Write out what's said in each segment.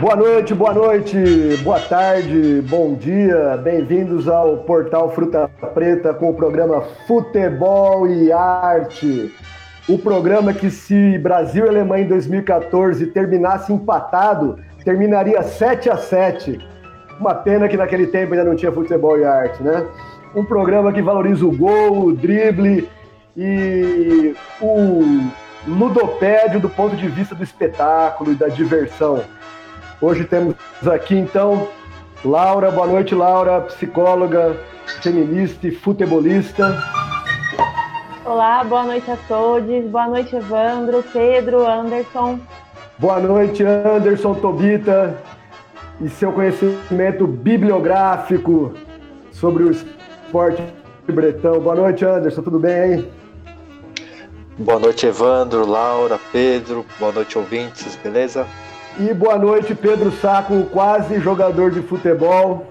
Boa noite, boa noite, boa tarde, bom dia, bem-vindos ao Portal Fruta Preta com o programa Futebol e Arte. O programa que, se Brasil e Alemanha em 2014 terminasse empatado, terminaria 7 a 7 Uma pena que naquele tempo ainda não tinha futebol e arte, né? Um programa que valoriza o gol, o drible e o ludopédio do ponto de vista do espetáculo e da diversão. Hoje temos aqui então Laura, boa noite Laura, psicóloga, feminista e futebolista. Olá, boa noite a todos, boa noite Evandro, Pedro, Anderson. Boa noite Anderson, Tobita e seu conhecimento bibliográfico sobre o esporte bretão. Boa noite Anderson, tudo bem hein? Boa noite Evandro, Laura, Pedro, boa noite ouvintes, beleza? E boa noite, Pedro Saco, quase jogador de futebol,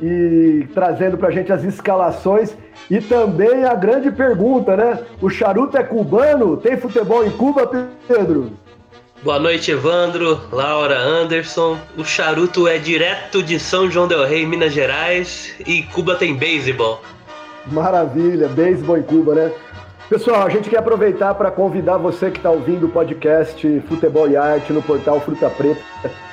e trazendo para a gente as escalações e também a grande pergunta, né? O charuto é cubano? Tem futebol em Cuba, Pedro? Boa noite, Evandro, Laura, Anderson. O charuto é direto de São João del Rei, Minas Gerais, e Cuba tem beisebol. Maravilha, beisebol em Cuba, né? Pessoal, a gente quer aproveitar para convidar você que está ouvindo o podcast Futebol e Arte no portal Fruta Preta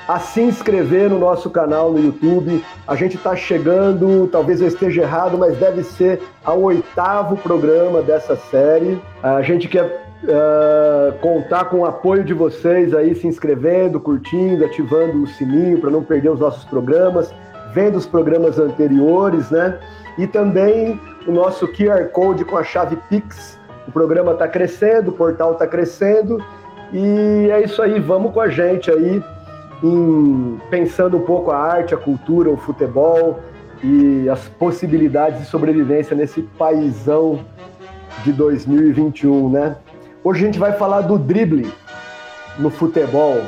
a se inscrever no nosso canal no YouTube. A gente está chegando, talvez eu esteja errado, mas deve ser ao oitavo programa dessa série. A gente quer uh, contar com o apoio de vocês aí, se inscrevendo, curtindo, ativando o sininho para não perder os nossos programas, vendo os programas anteriores, né? E também o nosso QR Code com a chave Pix o programa está crescendo, o portal está crescendo e é isso aí. Vamos com a gente aí, em, pensando um pouco a arte, a cultura, o futebol e as possibilidades de sobrevivência nesse paizão de 2021, né? Hoje a gente vai falar do drible no futebol.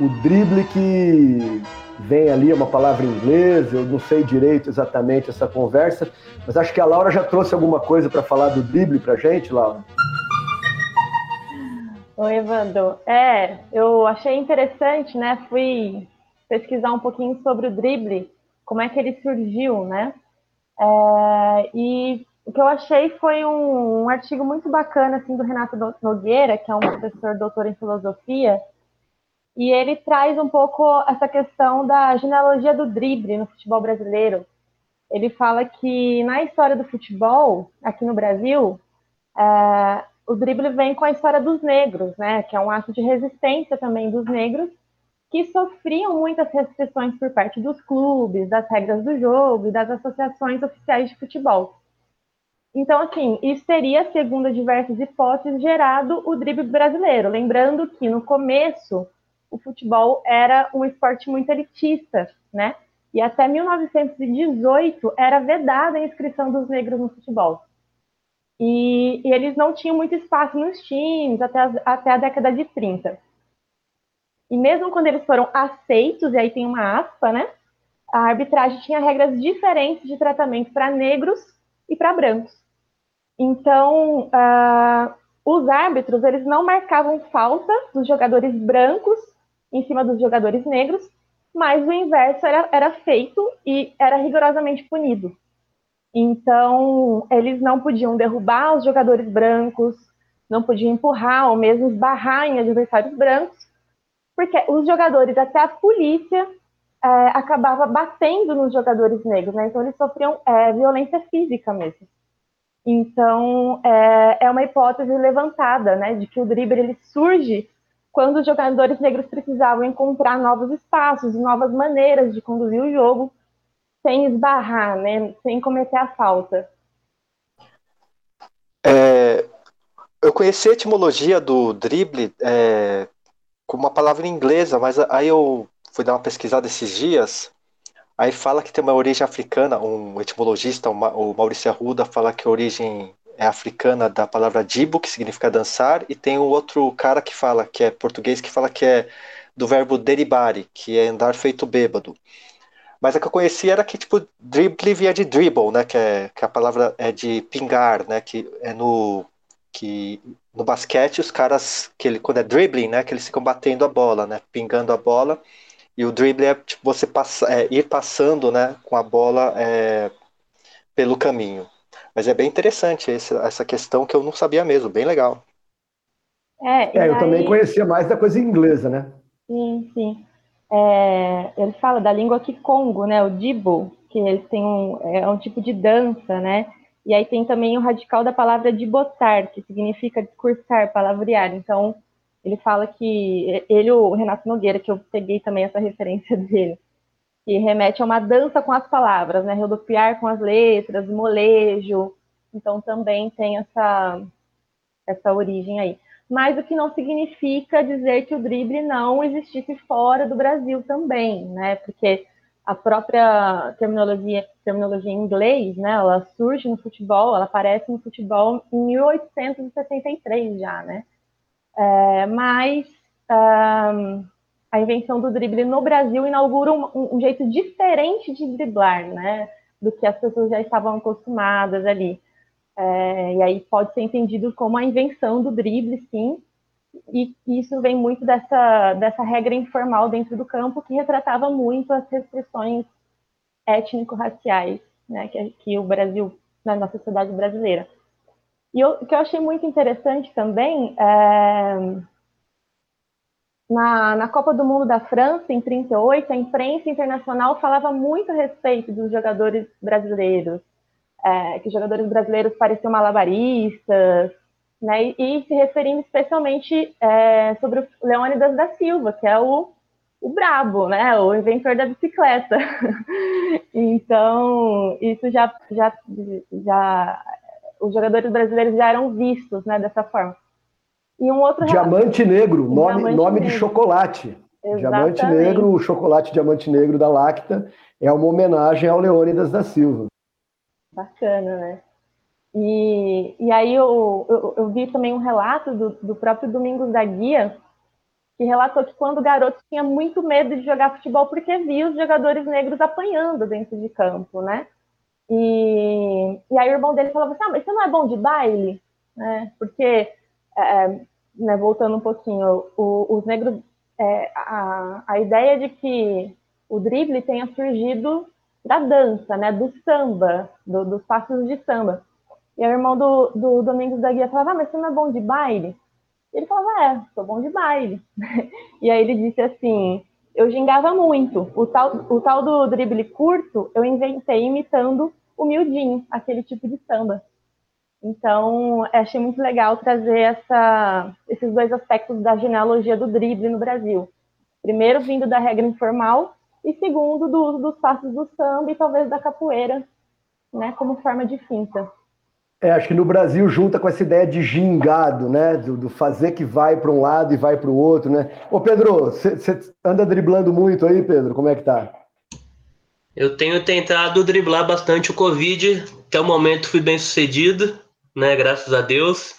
O drible que vem ali, é uma palavra em inglês, eu não sei direito exatamente essa conversa, mas acho que a Laura já trouxe alguma coisa para falar do drible para gente, Laura. Oi, Evandro. É, eu achei interessante, né? Fui pesquisar um pouquinho sobre o drible, como é que ele surgiu, né? É, e o que eu achei foi um, um, artigo muito bacana assim do Renato Nogueira, que é um professor doutor em filosofia, e ele traz um pouco essa questão da genealogia do drible no futebol brasileiro. Ele fala que na história do futebol, aqui no Brasil, é, o drible vem com a história dos negros, né, que é um ato de resistência também dos negros, que sofriam muitas restrições por parte dos clubes, das regras do jogo e das associações oficiais de futebol. Então, assim, isso teria, segundo diversas hipóteses, gerado o drible brasileiro. Lembrando que no começo o futebol era um esporte muito elitista, né? E até 1918 era vedada a inscrição dos negros no futebol. E, e eles não tinham muito espaço nos times até, as, até a década de 30. E mesmo quando eles foram aceitos, e aí tem uma aspa, né? A arbitragem tinha regras diferentes de tratamento para negros e para brancos. Então, uh, os árbitros eles não marcavam falta dos jogadores brancos em cima dos jogadores negros, mas o inverso era, era feito e era rigorosamente punido. Então, eles não podiam derrubar os jogadores brancos, não podiam empurrar ou mesmo esbarrar em adversários brancos, porque os jogadores, até a polícia, é, acabava batendo nos jogadores negros, né? Então, eles sofriam é, violência física mesmo. Então, é, é, uma hipótese levantada, né, de que o drible ele surge quando os jogadores negros precisavam encontrar novos espaços novas maneiras de conduzir o jogo sem esbarrar, né, sem cometer a falta. É, eu conheci a etimologia do drible é, com uma palavra inglesa, mas aí eu fui dar uma pesquisada esses dias. Aí fala que tem uma origem africana, um etimologista, o Maurício Arruda, fala que a origem é africana da palavra dibo, que significa dançar, e tem um outro cara que fala, que é português, que fala que é do verbo deribare, que é andar feito bêbado. Mas a que eu conheci era que, tipo, drible via de dribble, né? Que, é, que a palavra é de pingar, né? Que é no. Que no basquete os caras, que ele, quando é dribbling, né? Que eles ficam batendo a bola, né? Pingando a bola. E o drible é tipo você passa, é, ir passando, né? Com a bola é, pelo caminho. Mas é bem interessante esse, essa questão que eu não sabia mesmo, bem legal. É, é eu aí... também conhecia mais da coisa inglesa, né? Sim, sim é, ele fala da língua Kikongo, né, o Dibo, que eles têm um, é um tipo de dança, né, e aí tem também o radical da palavra dibotar, que significa discursar, palavrear, então ele fala que, ele, o Renato Nogueira, que eu peguei também essa referência dele, que remete a uma dança com as palavras, né, rodopiar com as letras, molejo, então também tem essa, essa origem aí mas o que não significa dizer que o drible não existisse fora do Brasil também, né? Porque a própria terminologia, terminologia em inglês, né? Ela surge no futebol, ela aparece no futebol em 1863 já, né? É, mas um, a invenção do drible no Brasil inaugura um, um, jeito diferente de driblar, né? Do que as pessoas já estavam acostumadas ali. É, e aí pode ser entendido como a invenção do drible, sim, e isso vem muito dessa, dessa regra informal dentro do campo que retratava muito as restrições étnico-raciais né, que, que, o Brasil, na nossa sociedade brasileira. E o que eu achei muito interessante também é, na, na Copa do Mundo da França, em 38, a imprensa internacional falava muito a respeito dos jogadores brasileiros, é, que os jogadores brasileiros pareciam malabaristas, né, e, e se referindo especialmente é, sobre o Leônidas da Silva, que é o, o brabo, né, o inventor da bicicleta. então, isso já, já, já, os jogadores brasileiros já eram vistos, né, dessa forma. E um outro Diamante Negro, nome, diamante nome negro. de chocolate. Exatamente. Diamante Negro, o chocolate Diamante Negro da Lacta, é uma homenagem ao Leônidas da Silva. Bacana, né? E, e aí eu, eu, eu vi também um relato do, do próprio Domingos da Guia, que relatou que quando o garoto tinha muito medo de jogar futebol porque via os jogadores negros apanhando dentro de campo, né? E, e aí o irmão dele falava assim, ah, mas você não é bom de baile? Né? Porque, é, né, voltando um pouquinho, o, os negros, é, a, a ideia de que o drible tenha surgido da dança, né, do samba, do, dos passos de samba. E o irmão do, do Domingos da Guia falava, ah, mas você não é bom de baile? Ele falava, é, sou bom de baile. e aí ele disse assim, eu gingava muito. O tal, o tal do drible curto, eu inventei imitando o miudinho, aquele tipo de samba. Então, achei muito legal trazer essa, esses dois aspectos da genealogia do drible no Brasil. Primeiro, vindo da regra informal, e segundo, do uso dos passos do samba e talvez da capoeira, né, como forma de finta. É, acho que no Brasil junta com essa ideia de gingado, né? Do, do fazer que vai para um lado e vai para o outro, né? Ô Pedro, você anda driblando muito aí, Pedro? Como é que tá? Eu tenho tentado driblar bastante o Covid. Até o momento fui bem sucedido, né? Graças a Deus.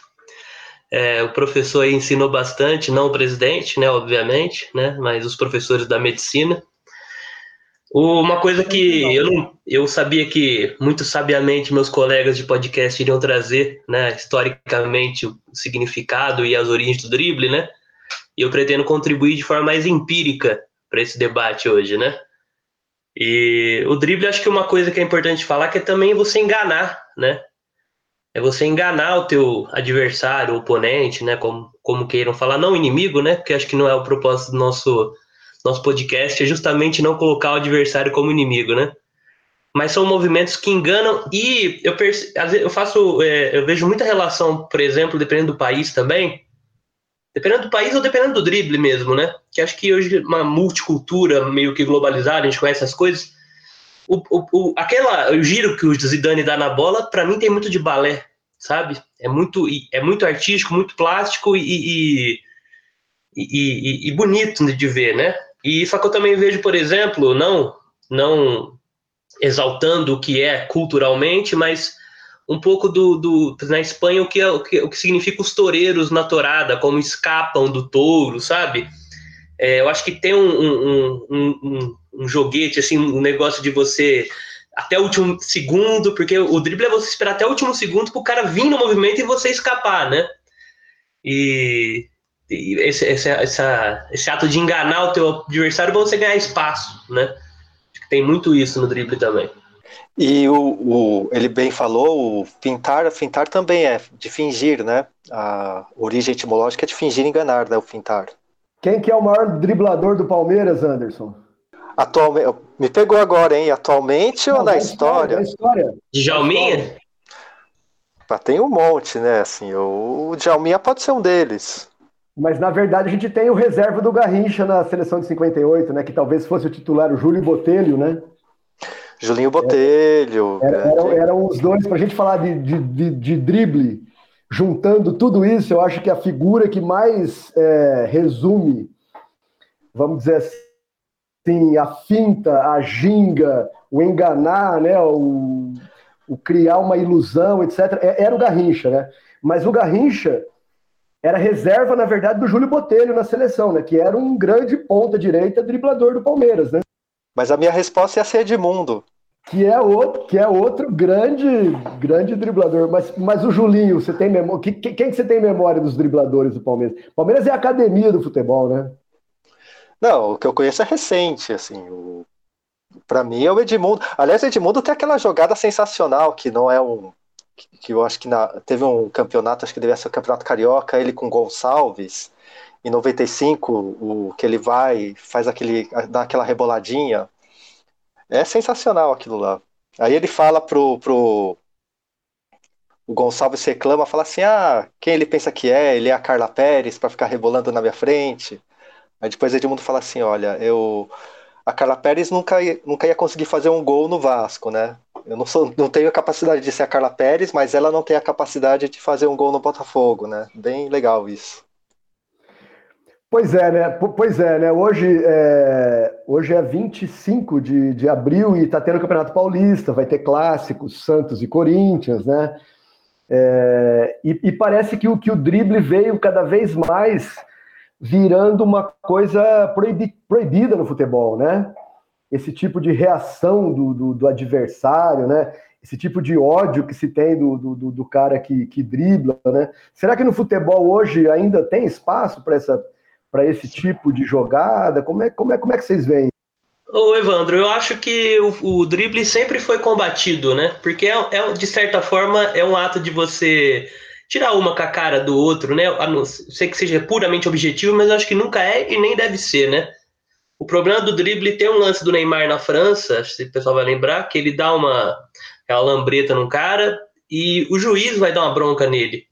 É, o professor ensinou bastante, não o presidente, né? Obviamente, né? Mas os professores da medicina. Uma coisa que eu, não, eu sabia que muito sabiamente meus colegas de podcast iriam trazer, né, historicamente, o significado e as origens do drible, né? E eu pretendo contribuir de forma mais empírica para esse debate hoje, né? E o drible, acho que uma coisa que é importante falar que é também você enganar, né? É você enganar o teu adversário, o oponente, né? Como, como queiram falar, não inimigo, né? Porque acho que não é o propósito do nosso nosso podcast é justamente não colocar o adversário como inimigo, né? Mas são movimentos que enganam e eu, eu faço, é, eu vejo muita relação, por exemplo, dependendo do país também, dependendo do país ou dependendo do drible mesmo, né? Que acho que hoje uma multicultura meio que globalizada, a gente conhece as coisas. O, o, o, aquela, o giro que o Zidane dá na bola, para mim tem muito de balé, sabe? É muito, é muito artístico, muito plástico e, e, e, e bonito de ver, né? E só que eu também vejo, por exemplo, não não exaltando o que é culturalmente, mas um pouco do, do na Espanha o que, é, o que o que significa os toureiros na torada, como escapam do touro, sabe? É, eu acho que tem um, um, um, um, joguete, assim, um negócio de você até o último segundo, porque o drible é você esperar até o último segundo para o cara vir no movimento e você escapar, né? E esse, esse, essa, esse ato de enganar o teu adversário para você ganhar espaço, né? Acho que tem muito isso no drible também. E o, o, ele bem falou, o fintar, fintar também é de fingir, né? A origem etimológica é de fingir enganar, né? O fintar. Quem que é o maior driblador do Palmeiras, Anderson? Atualmente, me pegou agora, hein? Atualmente Não, ou na história? história? Djalminha? Ah, tem um monte, né? Assim, o Djalminha pode ser um deles. Mas na verdade a gente tem o reserva do Garrincha na seleção de 58, né? Que talvez fosse o titular, o Júlio Botelho, né? Julinho Botelho. Era, eram, eram, os dois, para a gente falar de, de, de, de, drible, juntando tudo isso, eu acho que a figura que mais é, resume, vamos dizer assim, a finta, a ginga, o enganar, né, o, o criar uma ilusão, etc., é, era o Garrincha, né? Mas o Garrincha era reserva, na verdade, do Júlio Botelho na seleção, né? Que era um grande ponta direita driblador do Palmeiras, né? Mas a minha resposta ia ser Edmundo. Que é outro, que é outro grande, grande driblador. Mas, mas o Julinho, você tem memória? Quem que você tem memória dos dribladores do Palmeiras? Palmeiras é a academia do futebol, né? Não, o que eu conheço é recente, assim. O... Para mim é o Edmundo. Aliás, o Edmundo tem aquela jogada sensacional que não é um que eu acho que na... teve um campeonato, acho que devia ser o Campeonato Carioca, ele com Gonçalves, em 95, o que ele vai, faz aquele, dá aquela reboladinha. É sensacional aquilo lá. Aí ele fala pro, pro o Gonçalves reclama, fala assim: "Ah, quem ele pensa que é? Ele é a Carla Pérez para ficar rebolando na minha frente". Aí depois Edmundo fala assim: "Olha, eu a Carla Pérez nunca nunca ia conseguir fazer um gol no Vasco, né? Eu não, sou, não tenho a capacidade de ser a Carla Pérez, mas ela não tem a capacidade de fazer um gol no Botafogo, né? Bem legal isso. Pois é, né? Pois é, né? Hoje é, hoje é 25 de, de abril e está tendo o Campeonato Paulista, vai ter clássicos, Santos e Corinthians, né? É, e, e, parece que o, que o drible veio cada vez mais virando uma coisa proibi, proibida no futebol, né? Esse tipo de reação do, do, do, adversário, né? Esse tipo de ódio que se tem do, do, do cara que, que dribla, né? Será que no futebol hoje ainda tem espaço para essa para esse tipo de jogada? Como é, como é, como é que vocês veem? Ô Evandro, eu acho que o, o drible sempre foi combatido, né? Porque é, é, de certa forma é um ato de você tirar uma com a cara do outro, né? A não ser que seja puramente objetivo, mas eu acho que nunca é e nem deve ser, né? O problema do drible tem um lance do Neymar na França, se o pessoal vai lembrar, que ele dá uma, uma lambreta num cara e o juiz vai dar uma bronca nele.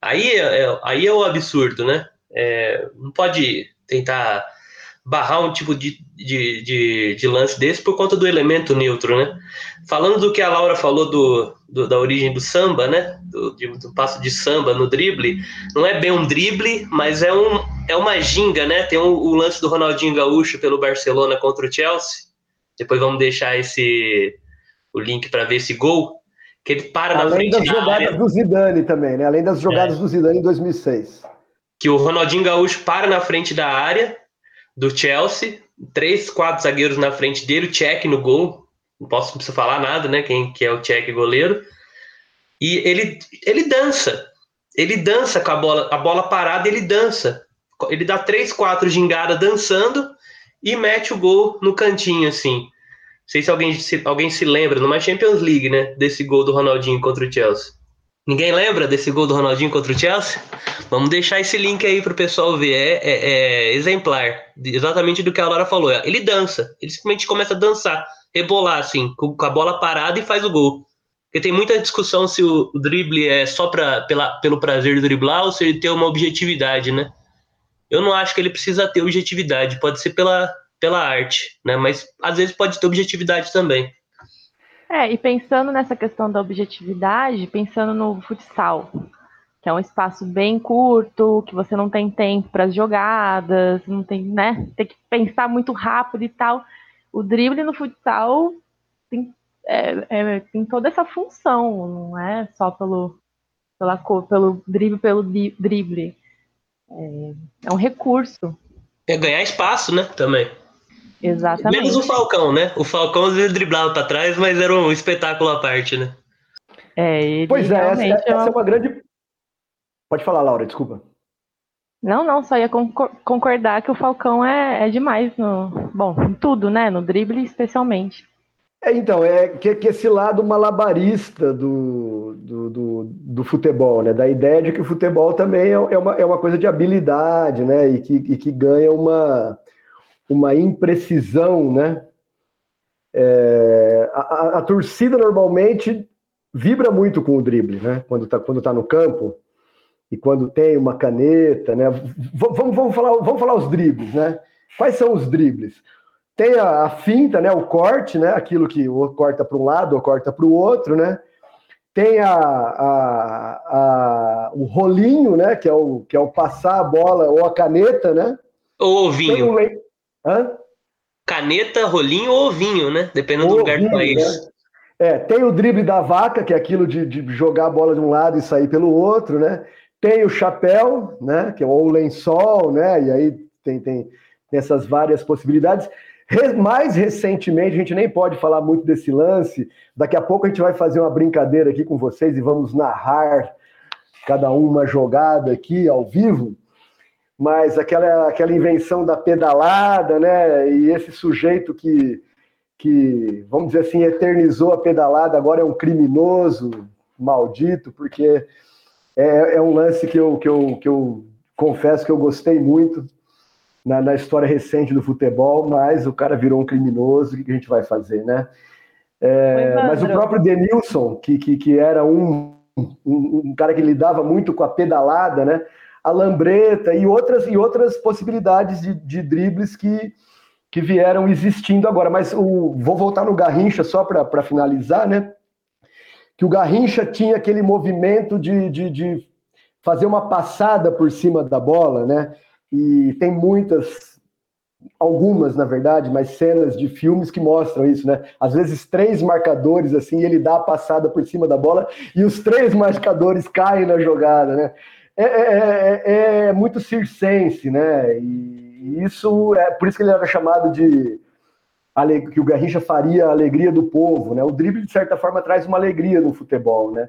Aí é, é aí é o absurdo, né? É, não pode tentar barrar um tipo de, de, de, de, lance desse por conta do elemento neutro, né? Falando do que a Laura falou do, do da origem do samba, né? Do, do, passo de samba no drible, não é bem um drible, mas é, um, é uma ginga, né? Tem o, o lance do Ronaldinho Gaúcho pelo Barcelona contra o Chelsea. Depois vamos deixar esse o link para ver esse gol que ele para Além na frente das jogadas área. do Zidane também, né? Além das jogadas é. do Zidane em 2006 que o Ronaldinho Gaúcho para na frente da área do Chelsea, três, quatro zagueiros na frente dele, o Check no gol, não posso não falar nada, né? Quem que é o Check goleiro? E ele ele dança, ele dança com a bola, a bola parada, ele dança. Ele dá três, quatro gingadas dançando e mete o gol no cantinho assim. Não sei se alguém se, alguém se lembra, numa Champions League, né? Desse gol do Ronaldinho contra o Chelsea. Ninguém lembra desse gol do Ronaldinho contra o Chelsea? Vamos deixar esse link aí para o pessoal ver. É, é, é, exemplar, exatamente do que a Laura falou. Ele dança, ele simplesmente começa a dançar, rebolar assim, com a bola parada e faz o gol. Porque tem muita discussão se o drible é só pra, pela, pelo prazer de driblar ou se ele tem uma objetividade, né? Eu não acho que ele precisa ter objetividade, pode ser pela, pela arte, né? Mas às vezes pode ter objetividade também. É, e pensando nessa questão da objetividade, pensando no futsal, que é um espaço bem curto, que você não tem tempo para as jogadas, não tem, né? Tem que pensar muito rápido e tal. O drible no futsal tem, é, é, tem toda essa função, não é só pelo, pela, pelo drible pelo drible. É, é um recurso É ganhar espaço, né? Também. Exatamente. Menos o Falcão, né? O Falcão às vezes driblava para trás, mas era um espetáculo à parte, né? É, ele Pois é, essa, realmente essa é é uma- uma grande. Pode falar, Laura, desculpa. Não, não, só ia concor- concordar que o Falcão é, é demais no. Bom, em tudo, né? No drible, especialmente. É, então, é que, que esse lado malabarista do, do, do, do futebol, né? Da ideia de que o futebol também é, é uma, é uma coisa de habilidade, né? E que, e que ganha uma, uma imprecisão, né? É, a, a- torcida normalmente vibra muito com o drible, né? Quando tá, quando tá no campo e quando tem uma caneta, né? Vamos, vamos, falar, vamos falar os dribles, né? Quais são os dribles? Tem a, a finta, né? O corte, né? Aquilo que ou corta para um lado ou corta para o outro, né? Tem a, a- a- o rolinho, né? Que é o, que é o passar a bola ou a caneta, né? Ou ovinho. le-? Caneta, rolinho ou ovinho, né? Dependendo do Ou lugar do país. né? É, tem o drible da vaca, que é aquilo de, de jogar a bola de um lado e sair pelo outro, né? Tem o chapéu, né? Que é o lençol, né? E aí tem, tem, tem essas várias possibilidades. Mais recentemente, a gente nem pode falar muito desse lance. Daqui a pouco a gente vai fazer uma brincadeira aqui com vocês e vamos narrar cada um uma jogada aqui ao vivo. Mas aquela, aquela invenção da pedalada, né? E esse sujeito que, que, vamos dizer assim, eternizou a pedalada, agora é um criminoso maldito, porque é, é um lance que eu, que, eu, que eu confesso que eu gostei muito na, na história recente do futebol, mas o cara virou um criminoso, o que que a gente vai fazer, né? É, mas o próprio Denilson, que, que, que era um, um, um cara que lidava muito com a pedalada, né? A lambreta e outras, e outras possibilidades de, de dribles que, que vieram existindo agora. Mas o, vou voltar no Garrincha só para finalizar, né? Que o Garrincha tinha aquele movimento de, de, de fazer uma passada por cima da bola, né? E tem muitas, algumas, na verdade, mas cenas de filmes que mostram isso, né? Às vezes três marcadores assim, ele dá a passada por cima da bola e os três marcadores caem na jogada, né? É, é- é- é muito circense, né? E isso é por isso que ele era chamado de que o Garrincha faria a alegria do povo, né? O drible de certa forma traz uma alegria no futebol, né?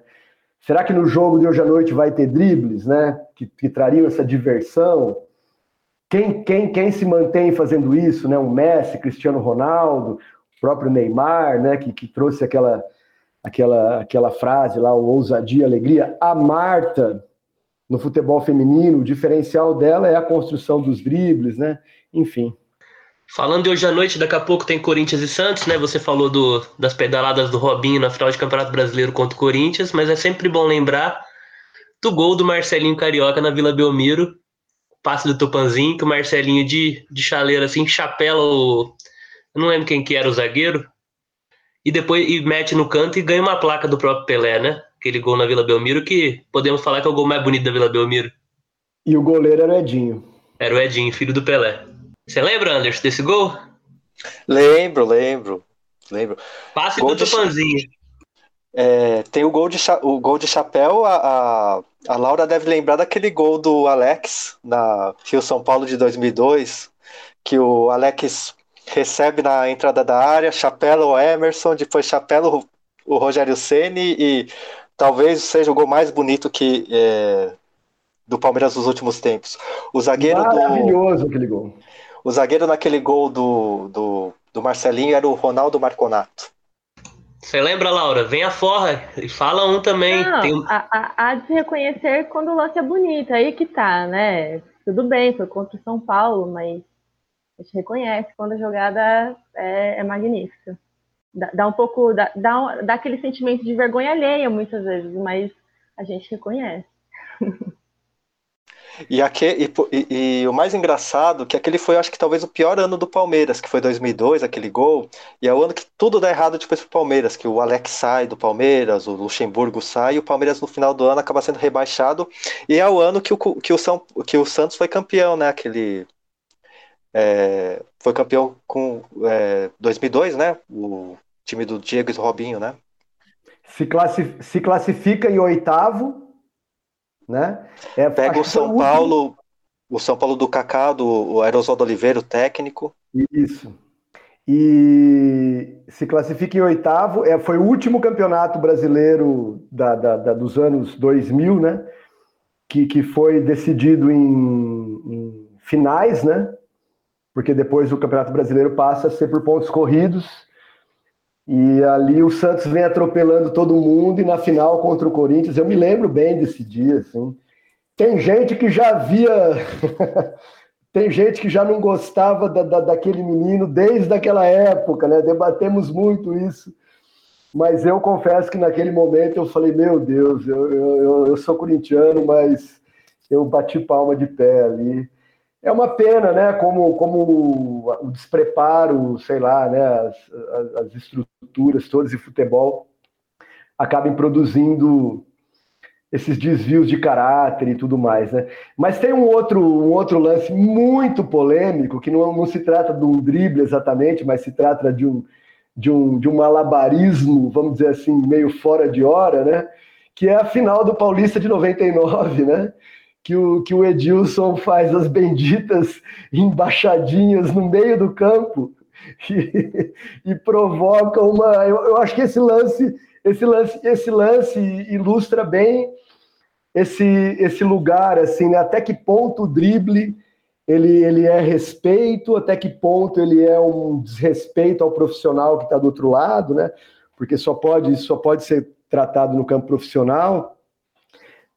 Será que no jogo de hoje à noite vai ter dribles, né? Que, que trariam essa diversão? Quem, quem, quem se mantém fazendo isso, né? O Messi, Cristiano Ronaldo, o próprio Neymar, né? Que, que trouxe aquela, aquela, aquela frase lá, o ousadia, alegria. A Marta, no futebol feminino, o diferencial dela é a construção dos dribles, né? Enfim. Falando de hoje à noite, daqui a pouco tem Corinthians e Santos, né? Você falou do, das pedaladas do Robinho na final de Campeonato Brasileiro contra o Corinthians, mas é sempre bom lembrar do gol do Marcelinho Carioca na Vila Belmiro, passe do Tupanzinho, que o Marcelinho de, de chaleira assim, chapela o. Eu não lembro quem que era o zagueiro, e depois e mete no canto e ganha uma placa do próprio Pelé, né? Aquele gol na Vila Belmiro, que podemos falar que é o gol mais bonito da Vila Belmiro. E o goleiro era o Edinho. Era o Edinho, filho do Pelé. Você lembra, Anderson, desse gol? Lembro, lembro, lembro. Passe Gol do de- Tupanzinho. É, tem o gol de, o gol de chapéu, a, a, a Laura deve lembrar daquele gol do Alex na Rio São Paulo de 2002, que o Alex recebe na entrada da área, chapela o Emerson, depois chapela o, Rogério Ceni e talvez seja o gol mais bonito que é, do Palmeiras nos últimos tempos. O zagueiro do, Maravilhoso aquele gol. o zagueiro naquele gol do, do, do Marcelinho era o Ronaldo Marconato. Você lembra, Laura? Vem a forra e fala um também. Não, Tem há, há- há de se reconhecer quando o lance é bonito, aí que tá, né? Tudo bem, foi contra o São Paulo, mas a gente reconhece quando a jogada é, é magnífica. Dá, dá um pouco, dá, dá, um- dá aquele sentimento de vergonha alheia muitas vezes, mas a gente reconhece. E, aque, e, e- o mais engraçado que aquele foi, acho que talvez o pior ano do Palmeiras, que foi 2002, aquele gol, e é o ano que tudo dá errado depois pro Palmeiras, que o Alex sai do Palmeiras, o Luxemburgo sai, e o Palmeiras no final do ano acaba sendo rebaixado, e é o ano que o, que o, São, que o Santos foi campeão, né, aquele... é, foi campeão com é, 2002, né, o time do Diego e do Robinho, né, Se, classi- se classifica em oitavo, né? É, pega o São último- Paulo O São Paulo do Kaká, do Aerosol Oliveira, o técnico. Isso. E se classifica em oitavo. É, foi o último campeonato brasileiro da, da, da dos anos 2000, né? Que, que foi decidido em, em finais, né? Porque depois o Campeonato Brasileiro passa a ser por pontos corridos. E ali o Santos vem atropelando todo mundo e na final contra o Corinthians, eu me lembro bem desse dia, assim. Tem gente que já via. Tem gente que já não gostava da, da, daquele menino desde aquela época, né? Debatemos muito isso. Mas eu confesso que naquele momento eu falei: Meu Deus, eu, eu, eu sou corintiano, mas eu bati palma de pé ali. É uma pena, né? Como, como o despreparo, sei lá, né? As, as, as estruturas todas de futebol acabem produzindo esses desvios de caráter e tudo mais, né? Mas tem um outro, um outro lance muito polêmico, que não, não se trata de um drible exatamente, mas se trata de um, de um, de um malabarismo, vamos dizer assim, meio fora de hora, né? Que é a final do Paulista de 99, né? Que o, que o Edilson faz as benditas embaixadinhas no meio do campo e, e provoca uma. Eu, eu acho que esse lance esse lance, esse lance ilustra bem esse, esse lugar, assim, né? até que ponto o drible ele, ele é respeito, até que ponto ele é um desrespeito ao profissional que está do outro lado, né? Porque só pode, só pode ser tratado no campo profissional.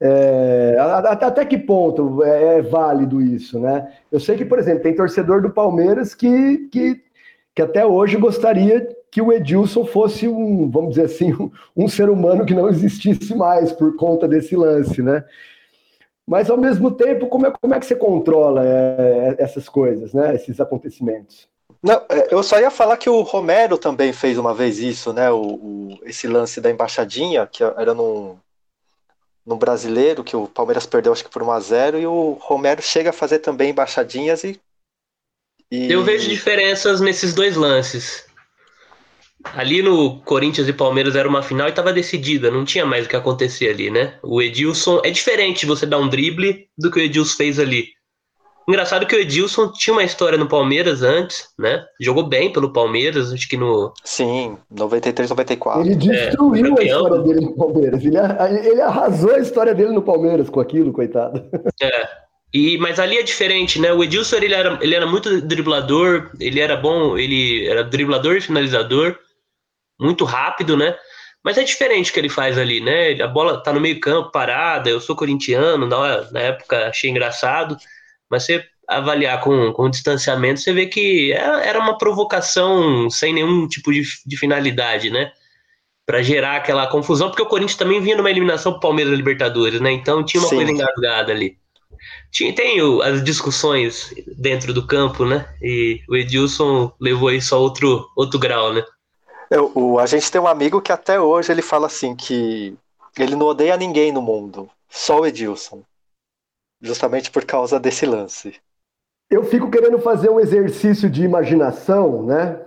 É, até, que ponto é, é, válido isso, né? Eu sei que, por exemplo, tem torcedor do Palmeiras que, que, que até hoje gostaria que o Edilson fosse um, vamos dizer assim, um, um, ser humano que não existisse mais por conta desse lance, né? Mas ao mesmo tempo, como é, como é que você controla é, essas coisas, né? Esses acontecimentos? Não, é, eu só ia falar que o Romero também fez uma vez isso, né? O, o esse lance da embaixadinha, que era num, no brasileiro, que o Palmeiras perdeu acho que por 1 a 0 e o Romero chega a fazer também embaixadinhas e, e... Eu vejo diferenças nesses dois lances. Ali no Corinthians e Palmeiras era uma final e estava decidida, não tinha mais o que acontecer ali, né? O Edilson é diferente você dar um drible do que o Edilson fez ali. Engraçado que o Edilson tinha uma história no Palmeiras antes, né? Jogou bem pelo Palmeiras, acho que no. Sim, 93, 94. Ele destruiu é, a história dele no Palmeiras. Ele, ele arrasou a história dele no Palmeiras com aquilo, coitado. É. E, mas ali é diferente, né? O Edilson ele era, ele era muito driblador, ele era bom, ele era driblador e finalizador muito rápido, né? Mas é diferente o que ele faz ali, né? A bola tá no meio campo, parada. Eu sou corintiano, na, na época achei engraçado, mas você avaliar com, com distanciamento, você vê que é, era uma provocação sem nenhum tipo de, de finalidade, né? Para gerar aquela confusão, porque o Corinthians também vinha numa eliminação pro Palmeiras da Libertadores, né? Então tinha uma Sim. coisa engasgada ali. Tinha, tem o, as discussões dentro do campo, né? E o Edilson levou isso a outro, outro grau, né? Eu, o, a gente tem um amigo que até hoje ele fala assim que ele não odeia ninguém no mundo, só o Edilson. Justamente por causa desse lance. Eu fico querendo fazer um exercício de imaginação, né?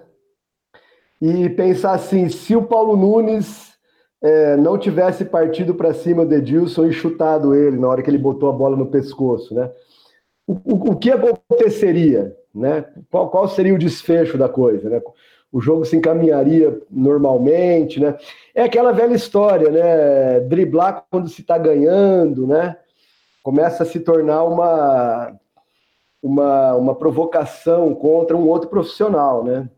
E pensar assim, se o Paulo Nunes é, não tivesse partido para cima do Edilson e chutado ele na hora que ele botou a bola no pescoço, né? O, o, o que aconteceria, né? Qual, qual seria o desfecho da coisa, né? o jogo se encaminharia normalmente, né? É aquela velha história, né? Driblar quando se está ganhando, né? Começa a se tornar uma, uma, uma provocação contra um outro profissional, né?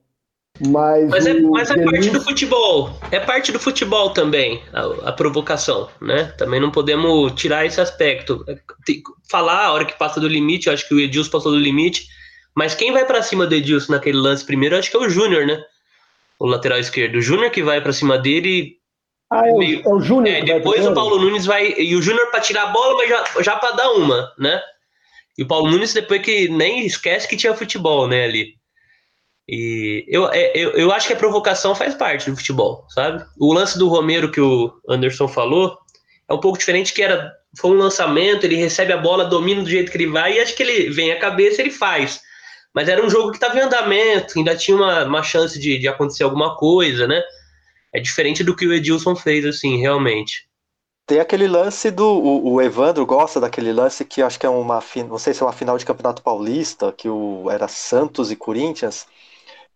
Mas, mas, é, mas é parte do futebol. É parte do futebol também, a, a, provocação, né? Também não podemos tirar esse aspecto. Falar a hora que passa do limite, eu acho que o Edilson passou do limite, mas quem vai para cima do Edilson naquele lance primeiro, acho que é o Júnior, né? O lateral esquerdo. O Júnior que vai para cima dele. Ah, é o, meio... é o Júnior. É, depois o Paulo Nunes vai. E o Júnior para tirar a bola, mas já, já para dar uma, né? E o Paulo Nunes depois que nem esquece que tinha futebol, né, ali. E eu, é, eu, eu acho que a provocação faz parte do futebol, sabe? O lance do Romero que o Anderson falou é um pouco diferente, que era foi um lançamento, ele recebe a bola, domina do jeito que ele vai, e acho que ele vem a cabeça ele faz. Mas era um jogo que estava em andamento, ainda tinha uma, uma chance de, de acontecer alguma coisa, né? É diferente do que o Edilson fez, assim, realmente. tem aquele lance do. O, o, Evandro gosta daquele lance que acho que é uma. Não sei se é uma final de Campeonato Paulista, que o, era Santos e Corinthians,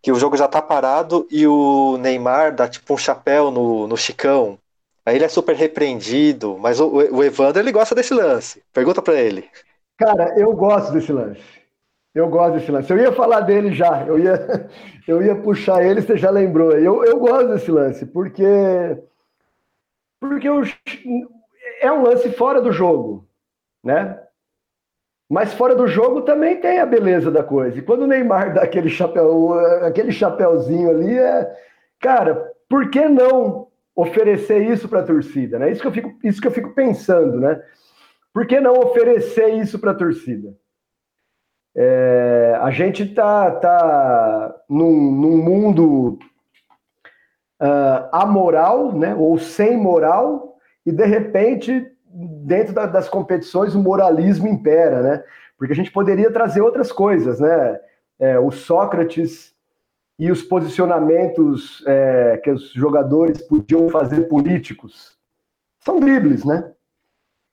que o jogo já tá parado e o Neymar dá tipo um chapéu no, no Chicão. Aí ele é super repreendido, mas o, o Evandro ele gosta desse lance. Pergunta para ele. Cara, eu gosto desse lance. Eu gosto desse lance. Eu ia falar dele já. Eu ia, eu ia puxar ele, você já lembrou. Eu, eu gosto desse lance, porque porque o, é um lance fora do jogo, né? Mas fora do jogo também tem a beleza da coisa. E quando o Neymar dá aquele chapéu, aquele chapéuzinho ali, é, cara, por que não oferecer isso para a torcida, né? Isso que eu fico, isso que eu fico pensando, né? Por que não oferecer isso para a torcida? É, a gente tá, tá num, num mundo uh, amoral, né, ou sem moral, e de repente, dentro da, das competições, o moralismo impera, né? Porque a gente poderia trazer outras coisas, né? É, o Sócrates e os posicionamentos é, que os jogadores podiam fazer políticos são dribles, né?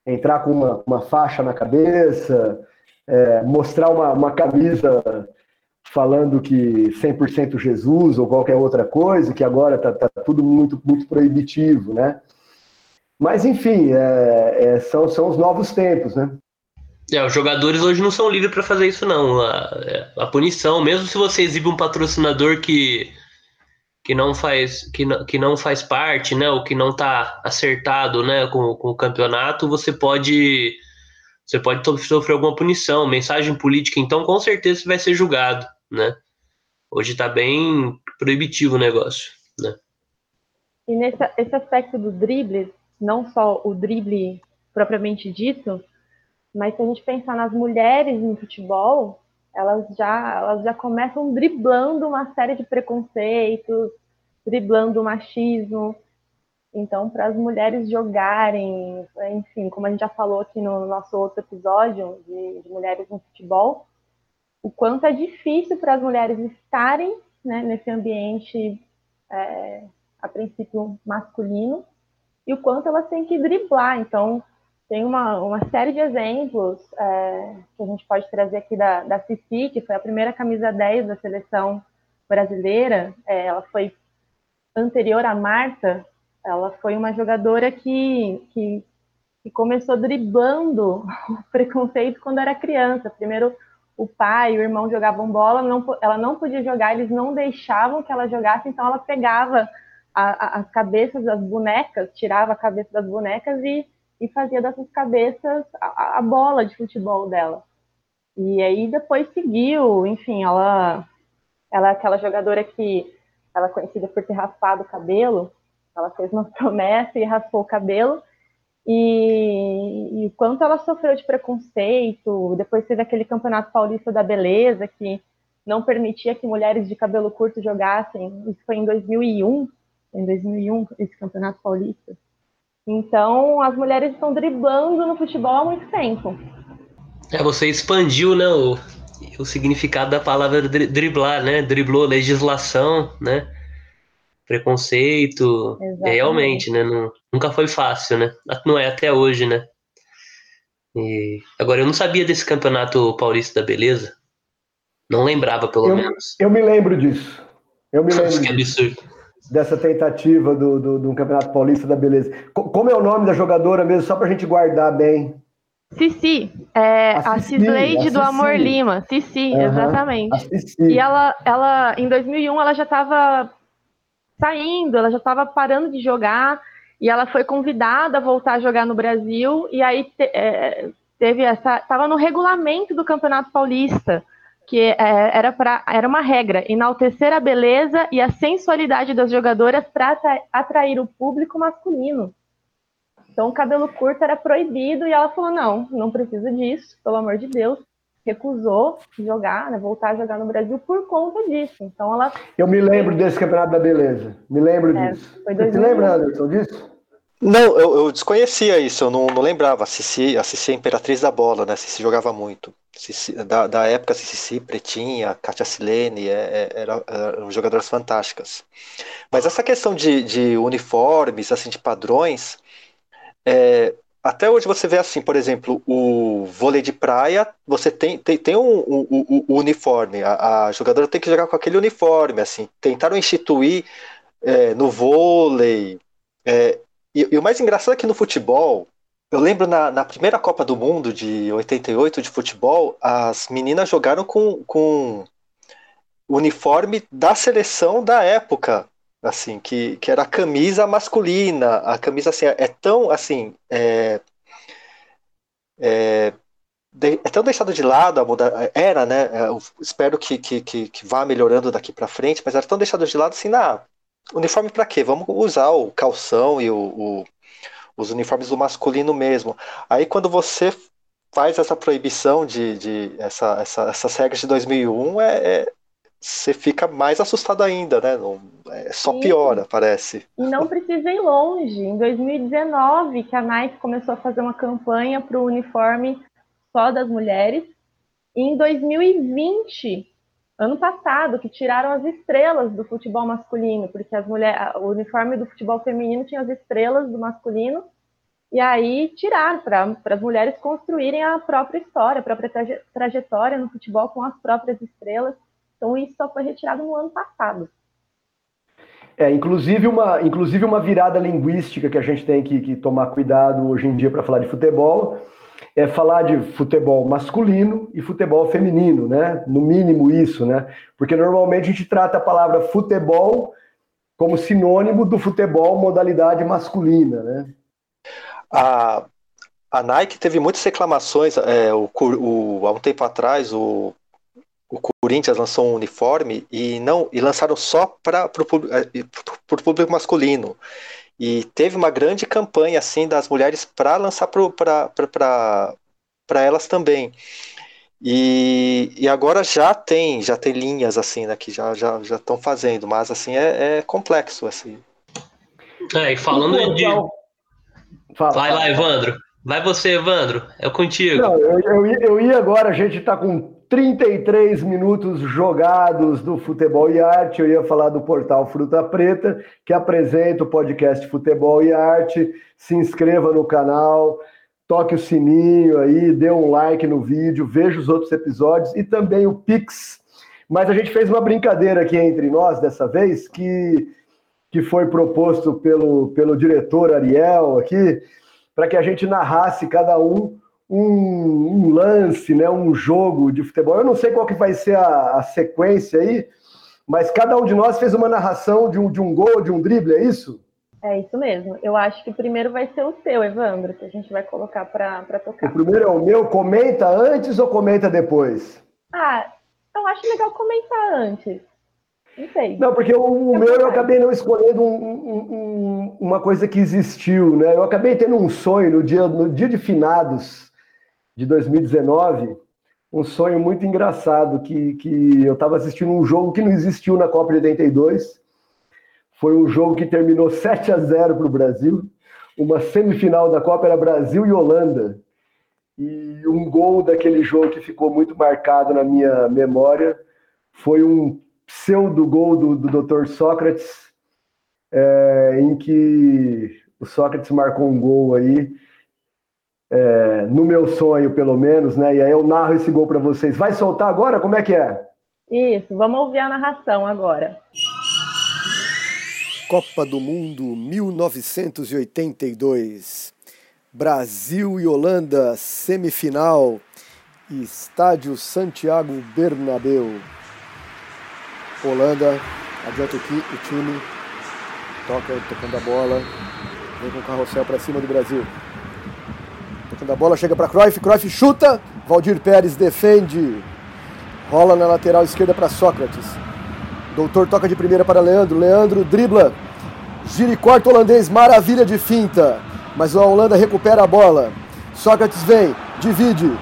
Entrar com uma, uma faixa na cabeça, é, mostrar uma, uma camisa falando que 100% Jesus ou qualquer outra coisa, que agora está tá tudo muito, muito proibitivo, né? Mas, enfim, é, é, são, são os novos tempos, né? É, os jogadores hoje não são livres para fazer isso, não. A, a, punição, mesmo se você exibe um patrocinador que, que, não, faz, que, não, que não faz parte, né, ou que não está acertado né, com, com o campeonato, você pode, você pode sofrer alguma punição. Mensagem política, então, com certeza você vai ser julgado né? Hoje está bem proibitivo o negócio, né? E nesse esse aspecto do drible, não só o drible propriamente dito, mas se a gente pensar nas mulheres no futebol, elas já, elas já começam driblando uma série de preconceitos, driblando o machismo. Então, para as mulheres jogarem, enfim, como a gente já falou aqui no nosso outro episódio de, de mulheres no futebol, o quanto é difícil para as mulheres estarem né, nesse ambiente, é, a princípio, masculino, e o quanto elas têm que driblar. Então, tem uma, uma série de exemplos é, que a gente pode trazer aqui da, da Cici, que foi a primeira camisa 10 da seleção brasileira. É, ela foi anterior à Marta, ela foi uma jogadora que, que, que começou driblando o preconceito quando era criança. Primeiro o pai e o irmão jogavam bola, não, ela não podia jogar, eles não deixavam que ela jogasse, então ela pegava a, a, as cabeças das bonecas, tirava a cabeça das bonecas e, e fazia dessas cabeças a, a, bola de futebol dela. E aí depois seguiu, enfim, ela, ela é aquela jogadora que ela é conhecida por ter raspado o cabelo, ela fez uma promessa e raspou o cabelo, e, e quanto ela sofreu de preconceito. Depois teve aquele campeonato paulista da beleza que não permitia que mulheres de cabelo curto jogassem. Isso foi em 2001, em 2001 esse campeonato paulista. Então as mulheres estão driblando no futebol há muito tempo. É, você expandiu, né, o, o significado da palavra driblar, né? Driblou legislação, né? Preconceito. Exatamente. Realmente, né? Não, nunca foi fácil, né? Não é até hoje, né? E, agora, eu não sabia desse campeonato paulista da beleza. Não lembrava, pelo eu, menos. Eu me lembro disso. Eu me lembro. que absurdo. Dessa tentativa do, do, do, Campeonato Paulista da Beleza. Como é o nome da jogadora mesmo, só pra gente guardar bem? Cici, é, a, a Cisleide do Amor Lima. Cici, uhum, exatamente. Cici. E ela, ela, em 2001, ela já estava saindo, ela já estava parando de jogar e ela foi convidada a voltar a jogar no Brasil e aí te, é, teve essa, estava no regulamento do Campeonato Paulista que é, era para era uma regra enaltecer a beleza e a sensualidade das jogadoras para atrair o público masculino. Então o cabelo curto era proibido e ela falou não, não precisa disso, pelo amor de Deus recusou jogar, né, voltar a jogar no Brasil por conta disso. Então ela. Eu me lembro desse campeonato da beleza. Me lembro é, disso. Foi Você lembra, Anderson, disso? Não, eu, eu, desconhecia isso, eu não, não lembrava. A Cici, a Cici é a imperatriz da bola, né? A Cici jogava muito. Cici, da, da época, a Cici, Pretinha, Katia Silene, é, é, eram, eram jogadoras fantásticas. Mas essa questão de, de uniformes, assim, de padrões, é, até hoje você vê assim, por exemplo, o vôlei de praia, você tem, tem, tem um, um, um, um uniforme, a, a, jogadora tem que jogar com aquele uniforme, assim, tentaram instituir é, no vôlei, é, e, e, o mais engraçado é que no futebol, eu lembro na, na, primeira Copa do Mundo de 88 de futebol, as meninas jogaram com, com uniforme da seleção da época, assim, que, que era a camisa masculina, a camisa assim, é tão assim, é, é, é tão deixado de lado, a era, né? Eu espero que, que, que, que vá melhorando daqui para frente, mas era tão deixado de lado assim, na uniforme para quê? Vamos usar o calção e o, o, os uniformes do masculino mesmo. Aí quando você faz essa proibição de, de essa, essa, essas regras de 2001, é, é você fica mais assustado ainda, né? Não, é, só Sim. piora, parece. E não precisa ir longe. Em 2019, que a Nike começou a fazer uma campanha para o uniforme só das mulheres. E em 2020, ano passado, que tiraram as estrelas do futebol masculino, porque as mulheres, o uniforme do futebol feminino tinha as estrelas do masculino. E aí tiraram para as mulheres construírem a própria história, a própria trajetória no futebol com as próprias estrelas. Então, isso só foi retirado no ano passado. É, inclusive uma, inclusive uma virada linguística que a gente tem que, que tomar cuidado hoje em dia para falar de futebol é falar de futebol masculino e futebol feminino, né? No mínimo isso, né? Porque normalmente a gente trata a palavra futebol como sinônimo do futebol modalidade masculina, né? A, a Nike teve muitas reclamações é, o, o, há um tempo atrás, o o Corinthians lançou um uniforme e não e lançaram só para o eh, público masculino. E teve uma grande campanha assim das mulheres para lançar para elas também. E, e agora já tem já tem linhas assim né, que já já já estão fazendo, mas assim é, é complexo assim. É, e falando de Fala, Vai lá, Evandro. Vai você, Evandro. É contigo. Não, eu, eu, eu ia agora, a gente está com 33 minutos jogados do Futebol e Arte. Eu ia falar do portal Fruta Preta, que apresenta o podcast Futebol e Arte. Se inscreva no canal, toque o sininho aí, dê um like no vídeo, veja os outros episódios e também o Pix. Mas a gente fez uma brincadeira aqui entre nós dessa vez, que, que foi proposto pelo, pelo diretor Ariel aqui, para que a gente narrasse cada um um, um, lance, né, um jogo de futebol. Eu não sei qual que vai ser a, a, sequência aí, mas cada um de nós fez uma narração de um, de um gol, de um drible, é isso? É isso mesmo. Eu acho que o primeiro vai ser o seu, Evandro, que a gente vai colocar para tocar. O primeiro é o meu. Comenta antes ou comenta depois? Ah, eu acho legal comentar antes. Não sei. Não, porque o, o meu eu acabei não escolhendo um, um, um, uma coisa que existiu, né? Eu acabei tendo um sonho no dia, no dia de finados de 2019, um sonho muito engraçado, que, que eu estava assistindo um jogo que não existiu na Copa de 82. Foi um jogo que terminou 7 a 0 para o Brasil. Uma semifinal da Copa era Brasil e Holanda. E um gol daquele jogo que ficou muito marcado na minha memória foi um pseudo gol do, do Dr. Sócrates, é, em que o Sócrates marcou um gol aí é, no meu sonho, pelo menos, né? E aí eu narro esse gol para vocês. Vai soltar agora? Como é que é? Isso, vamos ouvir a narração agora. Copa do Mundo 1982. Brasil e Holanda, semifinal. Estádio Santiago Bernabéu. Holanda, adianta o time, toca, tocando a bola, vem com o carrossel para cima do Brasil. Tocando a bola, chega para Cruyff, Cruyff chuta, Valdir Pérez defende, rola na lateral esquerda para Sócrates. Doutor toca de primeira para Leandro, Leandro dribla, gira e corta holandês, maravilha de finta, mas a Holanda recupera a bola. Sócrates vem, divide,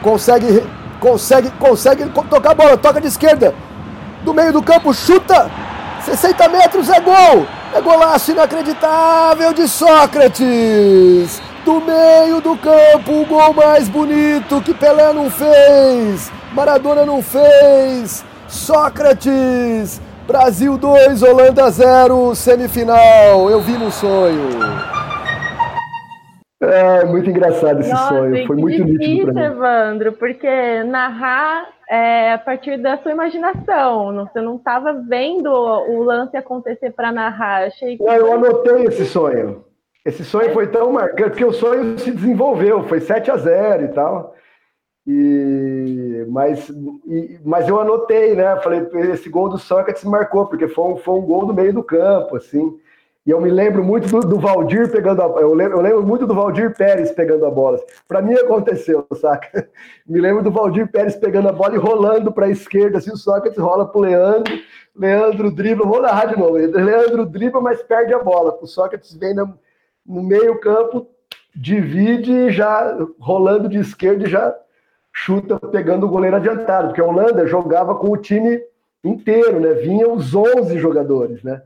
consegue, consegue, consegue tocar a bola, toca de esquerda, do meio do campo, chuta, 60 metros é gol, é golaço inacreditável de Sócrates do meio do campo, o gol mais bonito que Pelé não fez, Maradona não fez, Sócrates, Brasil 2, Holanda 0, semifinal, eu vi no sonho. É muito engraçado esse Nossa, sonho, foi muito difícil, nítido. Evandro, porque narrar é a partir da sua imaginação, você não estava vendo o lance acontecer para narrar. Achei que... Não, eu anotei esse sonho. Esse sonho foi tão marcante, porque o sonho se desenvolveu, foi 7 a 0 e tal. E, mas, e, mas eu anotei, né? Falei, esse gol do Sócrates marcou, porque foi um, foi um gol do meio do campo, assim. E eu me lembro muito do, do Valdir pegando a eu lembro, eu lembro muito do Valdir Pérez pegando a bola. Para mim aconteceu, saca? Me lembro do Valdir Pérez pegando a bola e rolando para a esquerda, assim, o Sócrates rola pro Leandro, Leandro dribla, vou narrar de novo. Leandro dribla, mas perde a bola. O Sócrates vem no, no meio-campo, divide e já rolando de esquerda e já chuta pegando o goleiro adiantado, porque a Holanda jogava com o time inteiro, né? Vinham os 11 jogadores, né?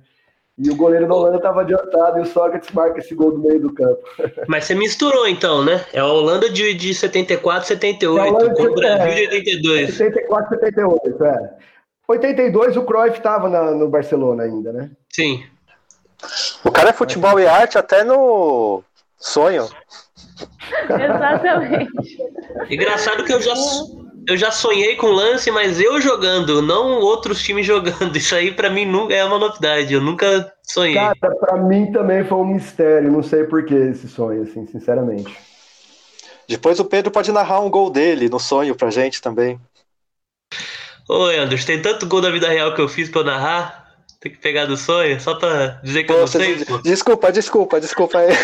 E o goleiro da Holanda estava adiantado e o Sócrates marca esse gol do meio do campo. Mas você misturou então, né? É a Holanda de, de 74, 78, é com o Brasil de 82. 74, 78, é. 82 o Cruyff estava no Barcelona ainda, né? Sim. O cara é futebol e arte até no sonho. Exatamente. Engraçado que eu já, eu já sonhei com lance, mas eu jogando, não outros times jogando. Isso aí para mim nunca é uma novidade. Eu nunca sonhei. Cara, para mim também foi um mistério. Não sei por que esse sonho, assim, sinceramente. Depois o Pedro pode narrar um gol dele no sonho pra gente também. Oi, Anderson, tem tanto gol da vida real que eu fiz pra eu narrar. Tem que pegar do sonho, só pra dizer que pô, eu não sei. Desculpa, desculpa, desculpa aí.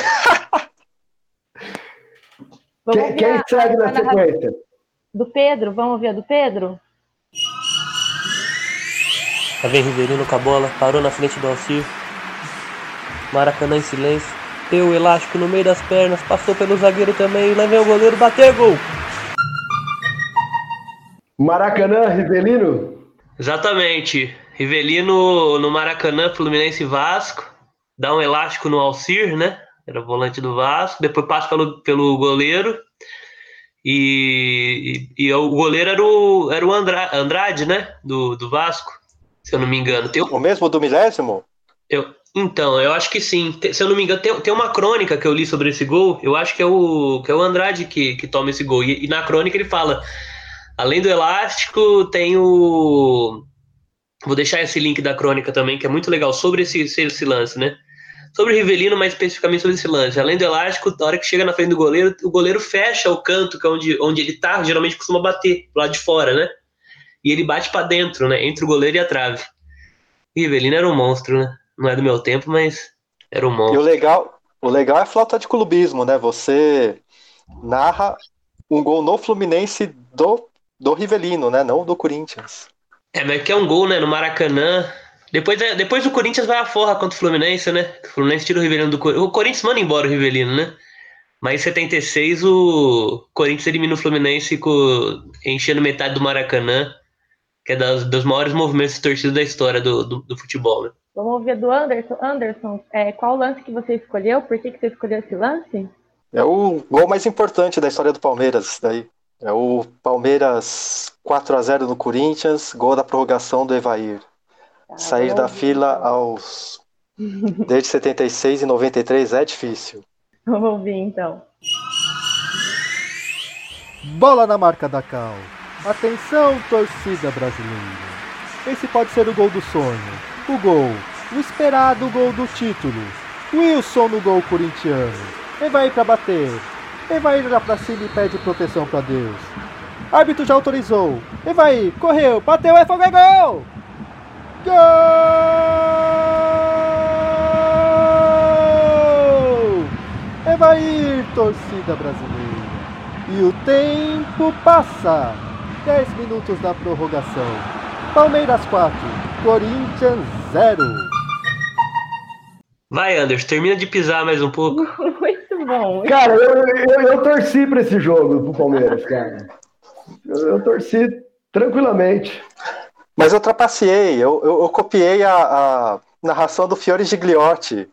quem, quem segue na sequência? do Pedro. Vamos ver a do Pedro? Lá vem Riverino com a bola, parou na frente do Alcir. Maracanã em silêncio. Deu o elástico no meio das pernas, passou pelo zagueiro também. Lá vem o goleiro, bateu gol! Maracanã, Rivelino? Exatamente. Rivelino no Maracanã, Fluminense Vasco. Dá um elástico no Alcir, né? Era volante do Vasco. Depois passa pelo, pelo goleiro. E, e, e, o goleiro era o, era o Andrade, Andrade, né? Do, do Vasco, se eu não me engano. Tem, o mesmo do milésimo? Eu, então, eu acho que sim. Se eu não me engano, tem, tem uma crônica que eu li sobre esse gol. Eu acho que é o, que é o Andrade que, que toma esse gol. E, e na crônica ele fala: além do elástico, tem o. Vou deixar esse link da crônica também, que é muito legal sobre esse, esse lance, né? Sobre o Rivelino, mais especificamente sobre esse lance. Além do elástico, na hora que chega na frente do goleiro, o goleiro fecha o canto, que é onde, onde ele tá, geralmente costuma bater, do lado de fora, né? E ele bate para dentro, né? Entre o goleiro e a trave. O Rivelino era um monstro, né? Não é do meu tempo, mas era um monstro. E o legal, o legal é a flauta de clubismo, né? Você narra um gol no Fluminense do, do Rivelino, né? Não do Corinthians. É, mas que é um gol, né? No Maracanã. Depois, é, depois o Corinthians vai à forra contra o Fluminense, né? O Fluminense tira o Rivelino do Corinthians. O Corinthians manda embora o Rivelino, né? Mas em 76 o Corinthians elimina o Fluminense com, enchendo metade do Maracanã, que é das, dos maiores movimentos de torcida da história do, do, do futebol, né? Vamos ver do Anderson. Anderson, é, qual lance que você escolheu? Por que, que você escolheu esse lance? É o gol mais importante da história do Palmeiras, daí. É o Palmeiras 4 a 0 no Corinthians, gol da prorrogação do Evair. Sair da fila aos. Desde 76 e 93 é difícil. Vamos ouvir então. Bola na marca da Cal. Atenção, torcida brasileira. Esse pode ser o gol do sonho. O gol. O esperado gol do título. Wilson no gol corintiano. Ele vai para bater. Ir lá pra cima e pede proteção para Deus. Árbitro já autorizou. Ele vai, correu, bateu, é fogo, é gol! Gol! Evair, torcida brasileira. E o tempo passa. 10 minutos da prorrogação. Palmeiras 4, Corinthians 0. Vai, Anderson, termina de pisar mais um pouco. Muito bom. Cara, eu, eu, eu torci para esse jogo pro Palmeiras, cara. Eu, eu torci tranquilamente. Mas eu trapaceei, eu, eu, eu copiei a, a, narração do Fiore Gigliotti.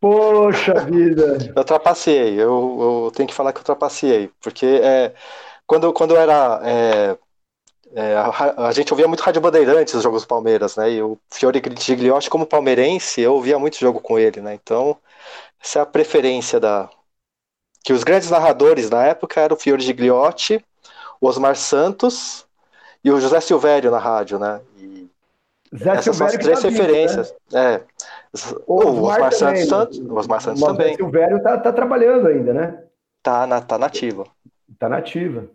Poxa vida! Eu trapaceei, eu, eu tenho que falar que eu trapaceei, porque é, quando, quando eu era. É, é, a, a, gente ouvia muito Rádio Bandeirantes os jogos do Palmeiras, né? E o Fiore Gigliotti, como palmeirense, eu ouvia muito jogo com ele, né? Então, essa é a preferência da, que os grandes narradores na época eram o Fiore Gigliotti, o Osmar Santos e o José Silvério na rádio, né? E Zé essas são as Silvério três tá referências. né? É. O, Osmar Santos, Santos, o Osmar Santos o também. Silvério tá, tá trabalhando ainda, né? Tá, na, tá nativo. Tá nativa.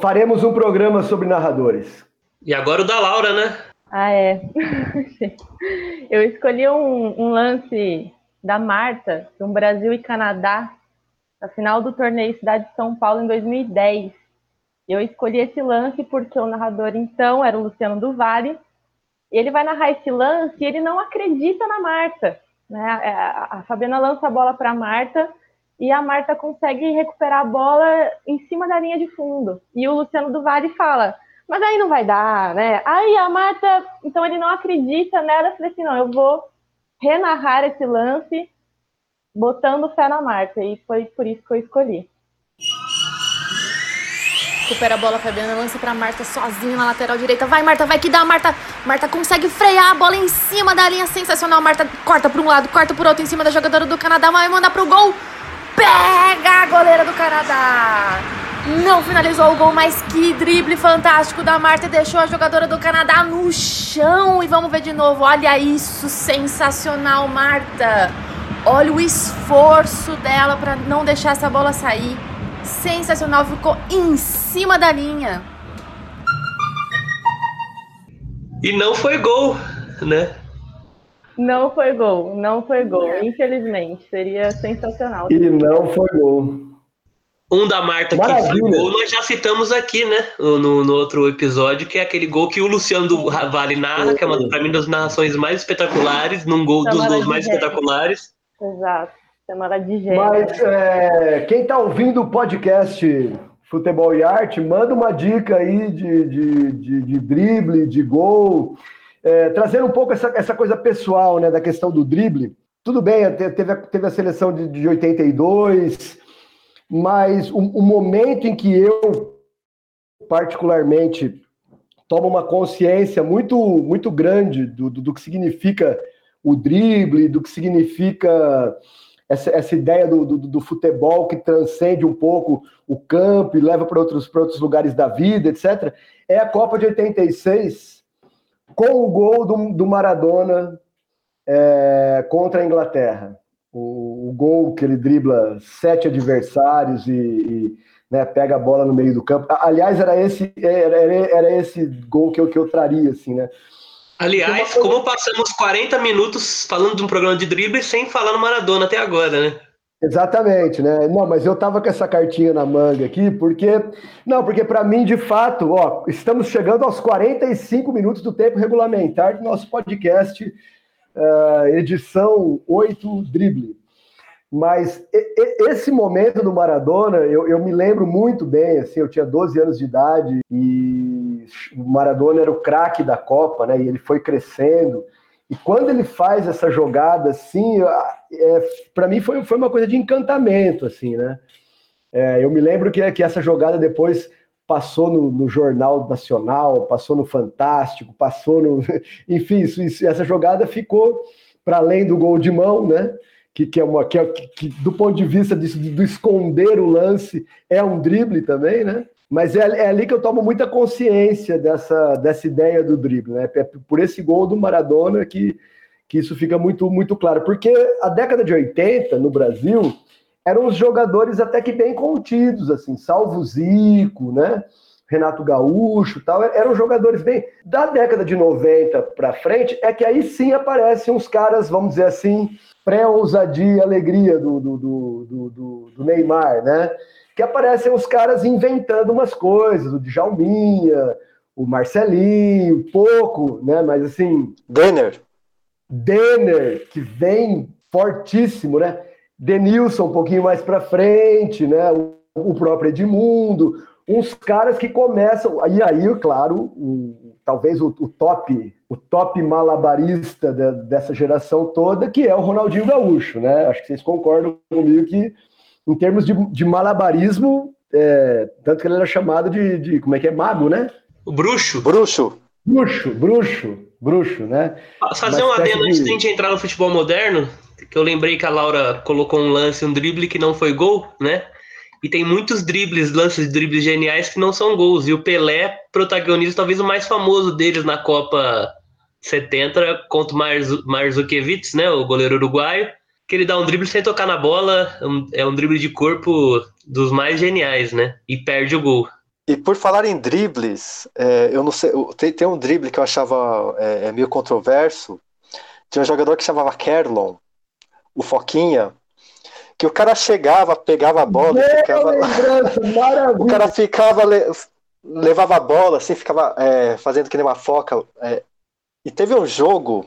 Faremos um programa sobre narradores. E agora o da Laura, né? Ah, é. Eu escolhi um, um lance da Marta, de um Brasil e Canadá, na final do torneio Cidade de São Paulo em 2010. Eu escolhi esse lance porque o narrador então era o Luciano do Vale. Ele vai narrar esse lance e ele não acredita na Marta. Né? A, a Fabiana lança a bola para a Marta e a Marta consegue recuperar a bola em cima da linha de fundo. E o Luciano do Vale fala: mas aí não vai dar, né? Aí a Marta, então ele não acredita nela. Falei assim: não, eu vou renarrar esse lance botando fé na Marta. E foi por isso que eu escolhi. Recupera a bola, Fabiana lança pra Marta sozinha na lateral direita. Vai, Marta, vai que dá. Marta, Marta consegue frear a bola em cima da linha. Sensacional. Marta corta pra um lado, corta por outro em cima da jogadora do Canadá. Vai mandar pro gol. Pega a goleira do Canadá. Não finalizou o gol, mas que drible fantástico da Marta. Deixou a jogadora do Canadá no chão. E vamos ver de novo. Olha isso, sensacional, Marta. Olha o esforço dela pra não deixar essa bola sair. Sensacional, ficou em cima da linha. E não foi gol, né? Não foi gol, não foi gol, infelizmente. Seria sensacional. E não foi gol. Um da Marta que foi Maravilha. gol, nós já citamos aqui, né? No, no outro episódio, que é aquele gol que o Luciano do Vale narra, que é uma pra mim das narrações mais espetaculares, num gol dos gols mais espetaculares. Exato. Semana de gênio. Mas é, quem está ouvindo o podcast Futebol e Arte, manda uma dica aí de, de, de, de drible, de gol, é, trazendo um pouco essa, essa coisa pessoal né, da questão do drible. Tudo bem, te- teve, a- teve a seleção de, de 82, mas o, o momento em que eu, particularmente, tomo uma consciência muito, muito grande do, do, do que significa o drible, do que significa essa, essa ideia do, do, do futebol que transcende um pouco o campo e leva para outros, para outros lugares da vida, etc., é a Copa de 86, com o gol do, do Maradona é, contra a Inglaterra. O, o gol que ele dribla sete adversários e, e, né, pega a bola no meio do campo. Aliás, era esse, era, era, esse gol que eu, que eu traria, assim, né? Aliás, como passamos 40 minutos falando de um programa de drible sem falar no Maradona até agora, né? Exatamente, né? Não, mas eu tava com essa cartinha na manga aqui, porque. Não, porque para mim, de fato, ó, estamos chegando aos 45 minutos do tempo regulamentar do nosso podcast, eh, edição 8 Drible. Mas esse momento do Maradona, eu, eu me lembro muito bem, assim, eu tinha 12 anos de idade e o Maradona era o craque da Copa, né? E ele foi crescendo. E quando ele faz essa jogada assim, é, para mim foi, foi uma coisa de encantamento, assim, né? É, eu me lembro que, que essa jogada depois passou no, no Jornal Nacional, passou no Fantástico, passou no. Enfim, isso, isso- essa jogada ficou para além do gol de mão, né? Que, que é uma. Que, é- que, do ponto de vista disso, do esconder o lance, é um drible também, né? Mas é, é ali que eu tomo muita consciência dessa, dessa ideia do drible, né? É por esse gol do Maradona que, que isso fica muito, muito claro. Porque a década de 80, no Brasil, eram os jogadores até que bem contidos, assim, salvo Zico, né? Renato Gaúcho tal, eram jogadores bem. Da década de 90 para frente, é que aí sim aparecem uns caras, vamos dizer assim, pré-ousadia e alegria do, do, do, do- do Neymar, né? Que aparecem os caras inventando umas coisas, o Djalminha, o Marcelinho, pouco, né? Mas assim, Denner. Denner, que vem fortíssimo, né? Denilson um pouquinho mais para frente, né? O, próprio Edmundo, uns caras que começam. E aí, claro, o- talvez o, o top, o top malabarista da- dessa geração toda, que é o Ronaldinho Gaúcho, né? Acho que vocês concordam comigo que, em termos de, de malabarismo, é, tanto que ele era chamado de, de. Como é que é? Mago, né? O bruxo. Bruxo. Bruxo, bruxo, bruxo, né? Fazer Uma um adendo antes de- a gente entrar no futebol moderno. que eu lembrei que a Laura colocou um lance, um drible que não foi gol, né? E tem muitos dribles, lances de dribles geniais que não são gols. E o Pelé protagoniza talvez o mais famoso deles na Copa 70 contra o Marzukiewicz, né? O goleiro uruguaio. Que ele dá um drible sem tocar na bola. É um drible de corpo dos mais geniais, né? E perde o gol. E por falar em dribles, é, eu não sei, tem, tem, um drible que eu achava é, é meio controverso. Tinha um jogador que chamava Kerlon, o Foquinha, que o cara chegava, pegava a bola e ficava. o cara ficava, levava a bola, assim, ficava é, fazendo que nem uma foca. É, e teve um jogo,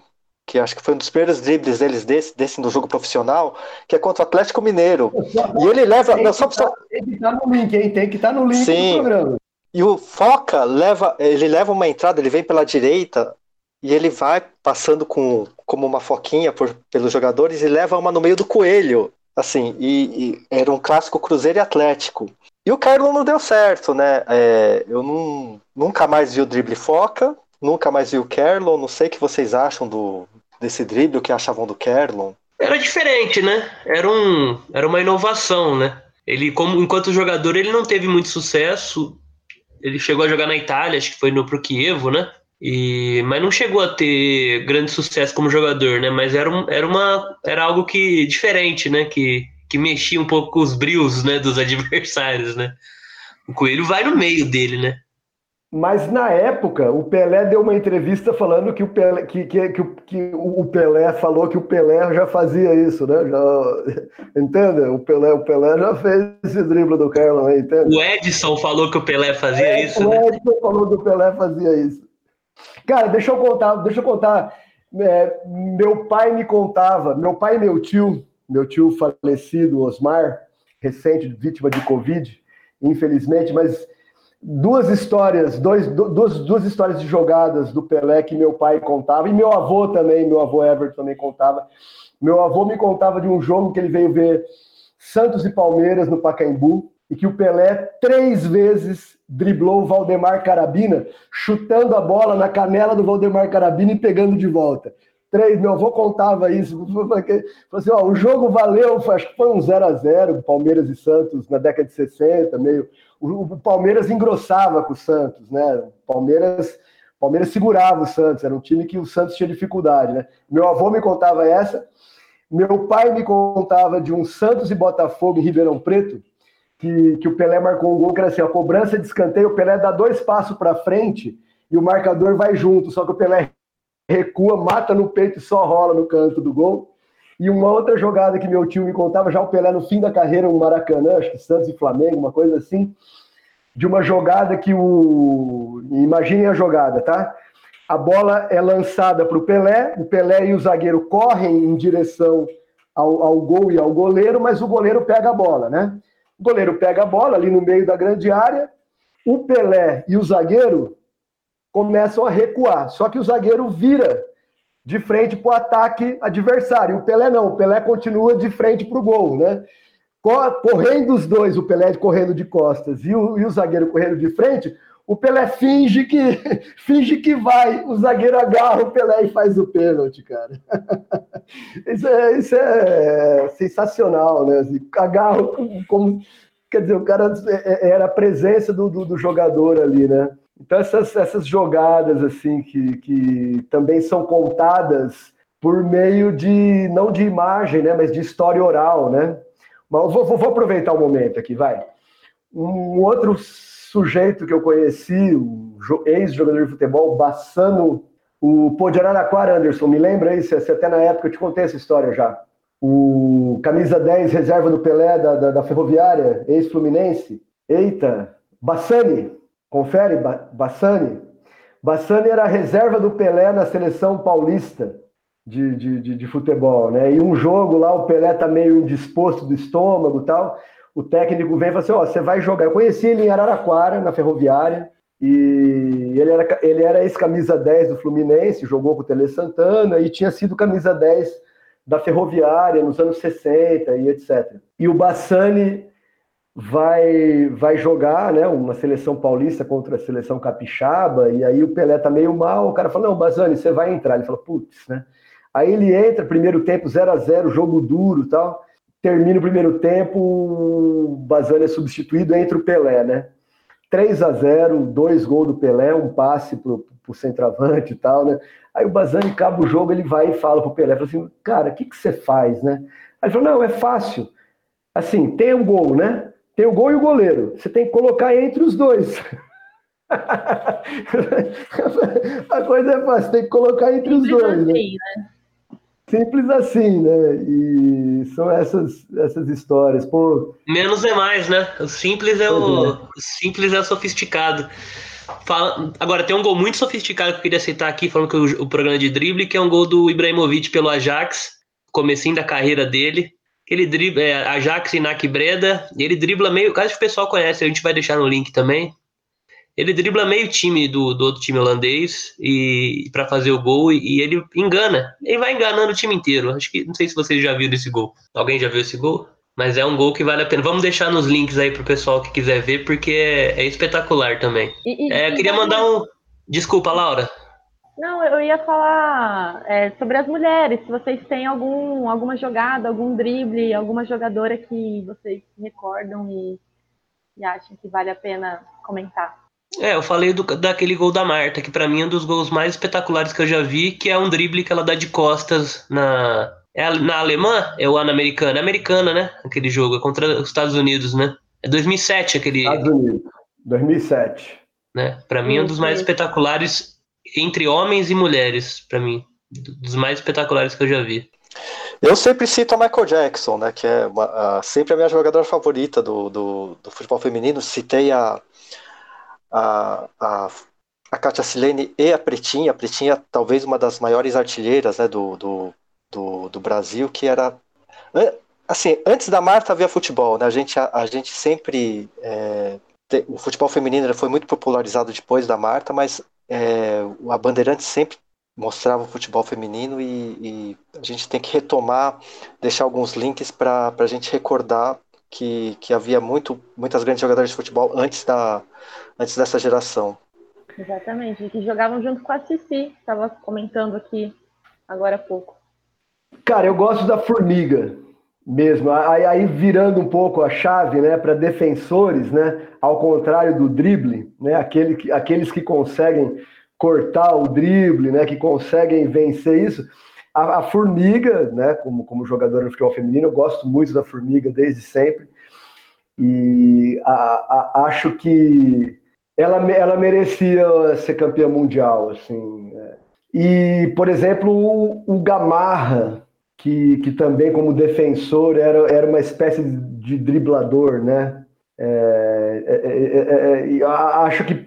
que acho que foi um dos primeiros dribles deles desse, desse no jogo profissional, que é contra o Atlético Mineiro. E ele leva. Tem, não, só, que tá, tem que estar tá no link, hein? Tem que estar tá no link Sim. do programa. E o Foca leva, ele leva uma entrada, ele vem pela direita e ele vai passando com como uma foquinha por, pelos jogadores e leva uma no meio do coelho. Assim, e, e era um clássico Cruzeiro e Atlético. E o Carlos não deu certo, né? É, eu não, nunca mais vi o drible foca, nunca mais vi o Kerlon. Não sei o que vocês acham do, desse drible, que achavam do Kerlon. Era diferente, né? Era, um, era uma inovação, né? Ele, como enquanto jogador, ele não teve muito sucesso. Ele chegou a jogar na Itália, acho que foi no pro Kievo, né? E, mas não chegou a ter grande sucesso como jogador, né? Mas era, um, era, uma, era algo que diferente, né? Que, que mexia um pouco com os brios né, dos adversários, né? O Coelho vai no meio dele, né? Mas na época, o Pelé deu uma entrevista falando que o Pelé, que, que, que, que o Pelé falou que o Pelé já fazia isso, né? Já, entende? O Pelé, o Pelé já fez esse drible do Carlão aí, entende? O Edson falou que o Pelé fazia é, isso. O né? Edson falou que o Pelé fazia isso. Cara, deixa eu contar, deixa eu contar. É, meu pai me contava, meu pai e meu tio, meu tio falecido, Osmar, recente vítima de Covid, infelizmente, mas duas histórias, dois, duas, duas histórias de jogadas do Pelé que meu pai contava, e meu avô também, meu avô Everton também contava. Meu avô me contava de um jogo que ele veio ver Santos e Palmeiras no Pacaembu, e que o Pelé três vezes driblou o Valdemar Carabina, chutando a bola na canela do Valdemar Carabina e pegando de volta. Três, meu avô contava isso. Falou assim: ó, o jogo valeu, acho que foi um 0 a 0 Palmeiras e Santos na década de 60, meio. O, o Palmeiras engrossava com o Santos, né? O Palmeiras, Palmeiras segurava o Santos, era um time que o Santos tinha dificuldade, né? Meu avô me contava essa. Meu pai me contava de um Santos e Botafogo em Ribeirão Preto, que, que o Pelé marcou um gol que era assim, a cobrança de escanteio, o Pelé dá dois passos para frente e o marcador vai junto, só que o Pelé recua, mata no peito e só rola no canto do gol. E uma outra jogada que meu tio me contava, já o Pelé no fim da carreira no Maracanã, acho que Santos e Flamengo, uma coisa assim, de uma jogada que o. Imaginem a jogada, tá? A bola é lançada para o Pelé, o Pelé e o zagueiro correm em direção ao, ao gol e ao goleiro, mas o goleiro pega a bola, né? O goleiro pega a bola ali no meio da grande área, o Pelé e o zagueiro começam a recuar. Só que o zagueiro vira de frente para o ataque adversário. O Pelé não, o Pelé continua de frente para o gol, né? Correndo os dois, o Pelé correndo de costas e o, e o zagueiro correndo de frente, o Pelé finge que finge que vai, o zagueiro agarra o Pelé e faz o pênalti, cara. Isso é, isso é sensacional, né? Assim, agarra como, quer dizer, o cara é, é, era a presença do, do, do jogador ali, né? Então essas, essas jogadas assim que, que também são contadas por meio de não de imagem, né, mas de história oral, né? Mas vou, vou, aproveitar o momento aqui, vai. Um outro sujeito que eu conheci, o ex-jogador de futebol, Bassano, o Pô de Araraquara, Anderson, me lembra isso? Até na época eu te contei essa história já. O camisa 10, reserva do Pelé, da, da, da Ferroviária, ex-Fluminense. Eita, Bassani, confere, Bassani. Bassani era a reserva do Pelé na seleção paulista de, de, de, de futebol, né? E um jogo lá, o Pelé tá meio indisposto do estômago tal o técnico vem e fala assim: Ó, oh, você vai jogar. Eu conheci ele em Araraquara, na Ferroviária, e ele era, ele era ex-camisa 10 do Fluminense, jogou com o Tele Santana e tinha sido camisa 10 da Ferroviária nos anos 60 e etc. E o Bassani vai vai jogar, né, uma seleção paulista contra a seleção capixaba, e aí o Pelé tá meio mal, o cara fala: "Não, Bassani, você vai entrar". Ele fala: "Putz, né?" Aí ele entra, primeiro tempo 0 a 0 jogo duro tal. Termina o primeiro tempo, o Bazani é substituído, entra o Pelé, né? 3 a 0 dois gols do Pelé, um passe pro, pro centroavante e tal, né? Aí o Bazani acaba o jogo, ele vai e fala pro Pelé, fala assim, cara, o que, que você faz, né? Aí ele falou, não, é fácil. Assim, tem um gol, né? Tem o gol e o goleiro. Você tem que colocar entre os dois. a coisa é fácil, tem que colocar entre Simples os dois. Né? Assim, né? Simples assim, né? E são essas, essas histórias. Pô... Menos é mais, né? O simples é o, é. o simples é sofisticado. Fala... Agora, tem um gol muito sofisticado que eu queria citar aqui, falando que o, o programa de drible, que é um gol do Ibrahimovic pelo Ajax, comecinho da carreira dele. Ele dribla, é, Ajax e Nak Breda, ele dribla meio, caso o pessoal conhece, a gente vai deixar no link também. Ele dribla meio time do, do outro time holandês e para fazer o gol e, e, ele engana. Ele vai enganando o time inteiro. Acho que não sei se vocês já viram esse gol. Alguém já viu esse gol? Mas é um gol que vale a pena. Vamos deixar nos links aí pro pessoal que quiser ver, porque é, é espetacular também. E, e, é, queria mandar um. Desculpa, Laura. Não, eu ia falar é, sobre as mulheres. Se vocês têm algum, alguma jogada, algum drible, alguma jogadora que vocês recordam e, e acham que vale a pena comentar. É, eu falei do, daquele gol da Marta, que para mim é um dos gols mais espetaculares que eu já vi, que é um drible que ela dá de costas na. É na alemã? É o ano americano? É americana, né? Aquele jogo, é contra os Estados Unidos, né? É 2007 aquele. Estados Unidos, 2007. Né? Para mim é um dos mais espetaculares entre homens e mulheres, para mim. Dos mais espetaculares que eu já vi. Eu sempre cito a Michael Jackson, né? Que é uma, a, sempre a minha jogadora favorita do, do, do futebol feminino. Citei a a, a, a Katia Silene e a Pretinha, a Pretinha talvez uma das maiores artilheiras né, do, do, do, do, Brasil, que era. Assim, antes da Marta havia futebol, né? A gente, a, a gente sempre. É, o futebol feminino foi muito popularizado depois da Marta, mas é, a Bandeirante sempre mostrava o futebol feminino e, e, a gente tem que retomar, deixar alguns links para a gente recordar que, que havia muito, muitas grandes jogadoras de futebol antes da, antes dessa geração. Exatamente, que jogavam junto com a Cici, estava comentando aqui agora há pouco. Cara, eu gosto da Formiga mesmo. Aí, aí virando um pouco a chave, né, para defensores, né, ao contrário do drible, né, aquele, aqueles que conseguem cortar o drible, né, que conseguem vencer isso. A, a Formiga, né, como, como jogadora de futebol feminino, eu gosto muito da Formiga desde sempre. E a, a, acho que ela, ela merecia ser campeã mundial, assim. É. E, por exemplo, o, o Gamarra, que, que também como defensor era, era uma espécie de driblador, né? É, é, é, é acho que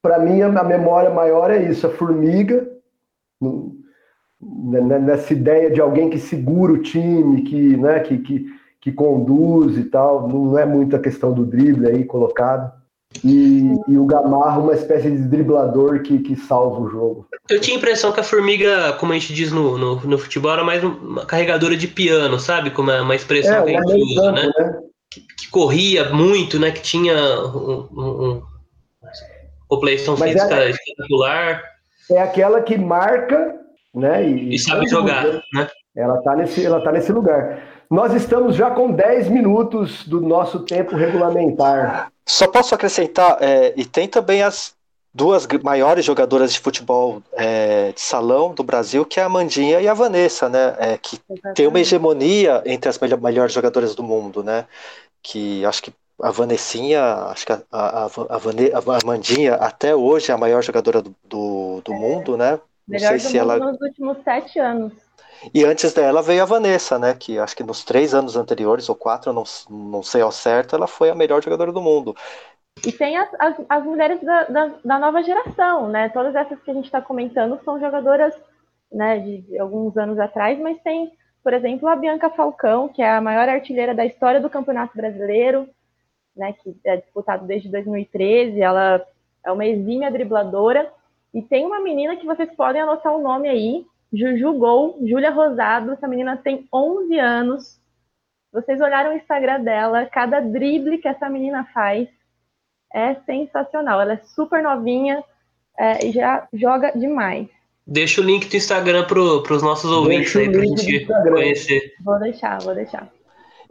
para mim a memória maior é isso, a formiga, nessa ideia de alguém que segura o time, que, né, que, que, que conduz e tal, não é muita questão do drible aí colocado. E, e, o Gamarra uma espécie de driblador que, que salva o jogo. Eu tinha a impressão que a Formiga, como a gente diz no, no, no futebol, era mais uma carregadora de piano, sabe? Como é uma expressão é, que a gente usa, né? né? Que, que, corria muito, né? Que tinha um, um, um população Mas física é, espetacular. É aquela que marca, né? E, e sabe jogar, né? Ela tá, nesse, ela tá nesse lugar. Nós estamos já com 10 minutos do nosso tempo regulamentar. Só posso acrescentar, é, e tem também as duas maiores jogadoras de futebol é, de salão do Brasil, que é a Mandinha e a Vanessa, né? É, que Exatamente. tem uma hegemonia entre as melhores jogadoras do mundo, né? Que acho que a Vanessinha, acho que a, a, a, a Mandinha até hoje é a maior jogadora do, do, do é. mundo, né? Não Melhor sei se ela nos últimos sete anos. E antes dela veio a Vanessa, né? Que acho que nos três anos anteriores, ou quatro, não, não sei ao certo, ela foi a melhor jogadora do mundo. E tem as, as, as mulheres da, da, da, nova geração, né? Todas essas que a gente está comentando são jogadoras né, de, de alguns anos atrás, mas tem, por exemplo, a Bianca Falcão, que é a maior artilheira da história do Campeonato Brasileiro, né? Que é disputado desde 2013. Ela é uma exímia dribladora. E tem uma menina que vocês podem anotar o nome aí, Juju Gol, Júlia Rosado, essa menina tem 11 anos. Vocês olharam o Instagram dela, cada drible que essa menina faz é sensacional. Ela é super novinha é, e já joga demais. Deixa o link do Instagram para os nossos ouvintes aí, para a gente conhecer. Vou deixar, vou deixar.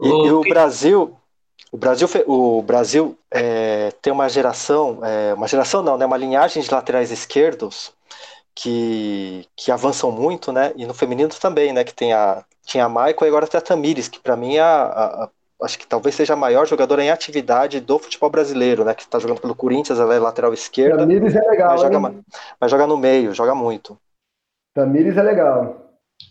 E, o, e o Brasil, o Brasil, o Brasil é, tem uma geração, é, uma geração não, né? Uma linhagem de laterais esquerdos que, que avançam muito, né? E no feminino também, né? Que tem a, tinha a Maicon e agora tem a Tamires, que para mim é a, a, acho que talvez seja a maior jogadora em atividade do futebol brasileiro, né? Que está jogando pelo Corinthians, ela é lateral esquerda. Tamires é legal, mas joga, mas joga no meio, joga muito. Tamires é legal.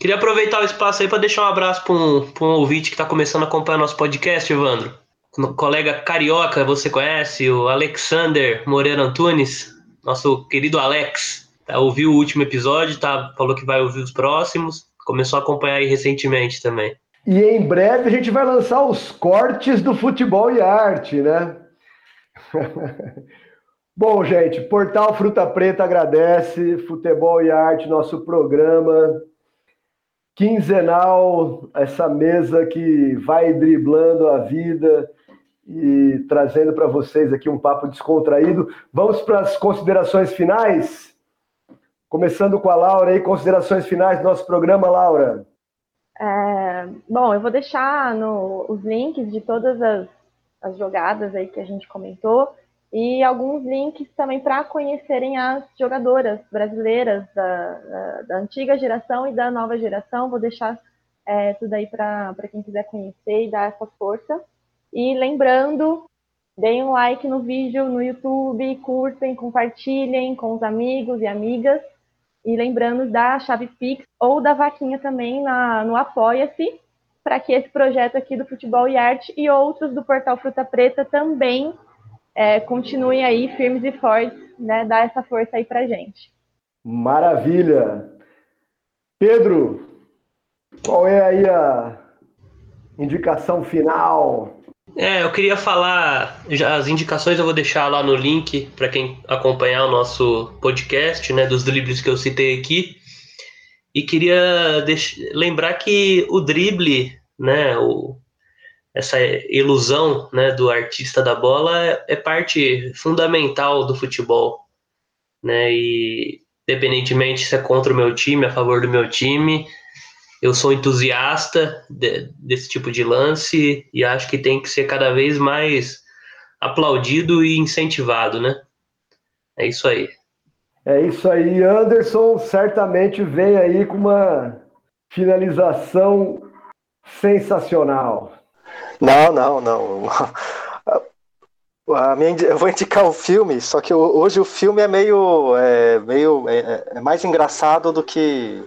Queria aproveitar o espaço aí para deixar um abraço para um, um ouvinte que está começando a acompanhar nosso podcast, Evandro. Um colega carioca, você conhece, o Alexander Moreira Antunes, nosso querido Alex. Tá, ouviu o último episódio, tá, falou que vai ouvir os próximos, começou a acompanhar aí recentemente também. E em breve a gente vai lançar os cortes do futebol e arte, né? Bom, gente, Portal Fruta Preta agradece, Futebol e Arte, nosso programa quinzenal, essa mesa que vai driblando a vida e trazendo para vocês aqui um papo descontraído. Vamos para as considerações finais? Começando com a Laura aí, considerações finais do nosso programa, Laura. É, bom, eu vou deixar no, os links de todas as, as jogadas aí que a gente comentou e alguns links também para conhecerem as jogadoras brasileiras da, da, da, antiga geração e da nova geração. Vou deixar é, tudo aí para quem quiser conhecer e dar essa força. E lembrando, deem um like no vídeo no YouTube, curtem, compartilhem com os amigos e amigas. E lembrando da chave Pix ou da vaquinha também na, no Apoia-se, para que esse projeto aqui do Futebol e Arte e outros do Portal Fruta Preta também é, continuem aí firmes e fortes, né? Dar essa força aí para gente. Maravilha! Pedro, qual é aí a indicação final? É, eu queria falar, as indicações eu vou deixar lá no link para quem acompanhar o nosso podcast, né, dos dribles que eu citei aqui. E queria lembrar que o drible, né, o, essa ilusão, né, do artista da bola é, é parte fundamental do futebol, né? E independentemente se é contra o meu time, a favor do meu time, eu sou entusiasta de, desse tipo de lance e acho que tem que ser cada vez mais aplaudido e incentivado, né? É isso aí. É isso aí. Anderson certamente vem aí com uma finalização sensacional. Não, não, não. A minha, eu vou indicar o filme, só que hoje o filme é meio, é, meio é, é mais engraçado do que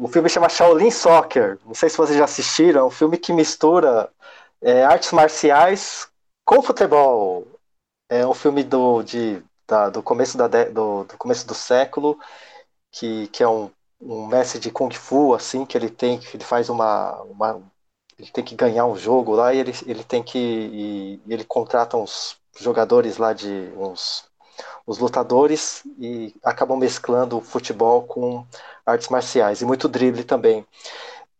o filme chama Shaolin Soccer. Não sei se vocês já assistiram. É um filme que mistura é, artes marciais com futebol. É um filme do, de, da, do, começo, da, do, do, começo do século, que, que é um, um mestre de Kung Fu, assim, que ele tem, que ele faz uma, uma ele tem que ganhar um jogo lá e ele, ele tem que. E, ele contrata uns jogadores lá de uns os lutadores e acabam mesclando o futebol com artes marciais e muito drible também.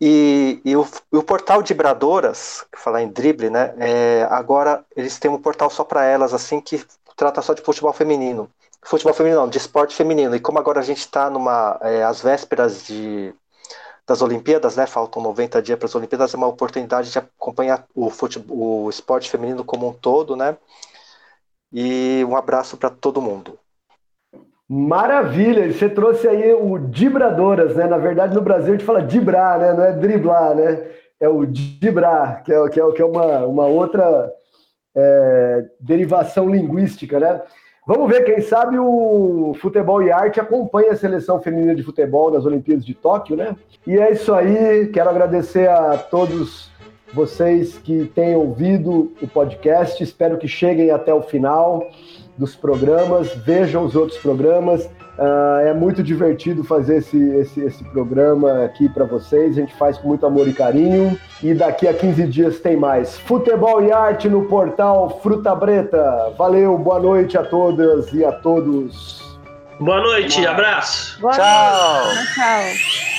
E, e o, o, portal de Bradoras, que falar em drible, né? É, agora eles têm um portal só para elas, assim, que trata só de futebol feminino. Futebol feminino, não, de esporte feminino. E como agora a gente está numa. É, às vésperas de, das Olimpíadas, né? Faltam 90 dias para as Olimpíadas, é uma oportunidade de acompanhar o, futebol, o esporte feminino como um todo, né? E um abraço para todo mundo. Maravilha! Você trouxe aí o Dibradoras, né? Na verdade, no Brasil a gente fala dibrar, né? Não é driblar, né? É o dibrar, que é, que é, que é uma, uma outra é, derivação linguística, né? Vamos ver, quem sabe o Futebol e Arte acompanha a seleção feminina de futebol nas Olimpíadas de Tóquio, né? E é isso aí, quero agradecer a todos vocês que têm ouvido o podcast, espero que cheguem até o final dos programas, vejam os outros programas. Uh, é muito divertido fazer esse, esse, esse programa aqui para vocês. A gente faz com muito amor e carinho. E daqui a 15 dias tem mais. Futebol e arte no portal Fruta Breta. Valeu, boa noite a todas e a todos. Boa noite, abraço. Boa tchau. Noite. Tchau.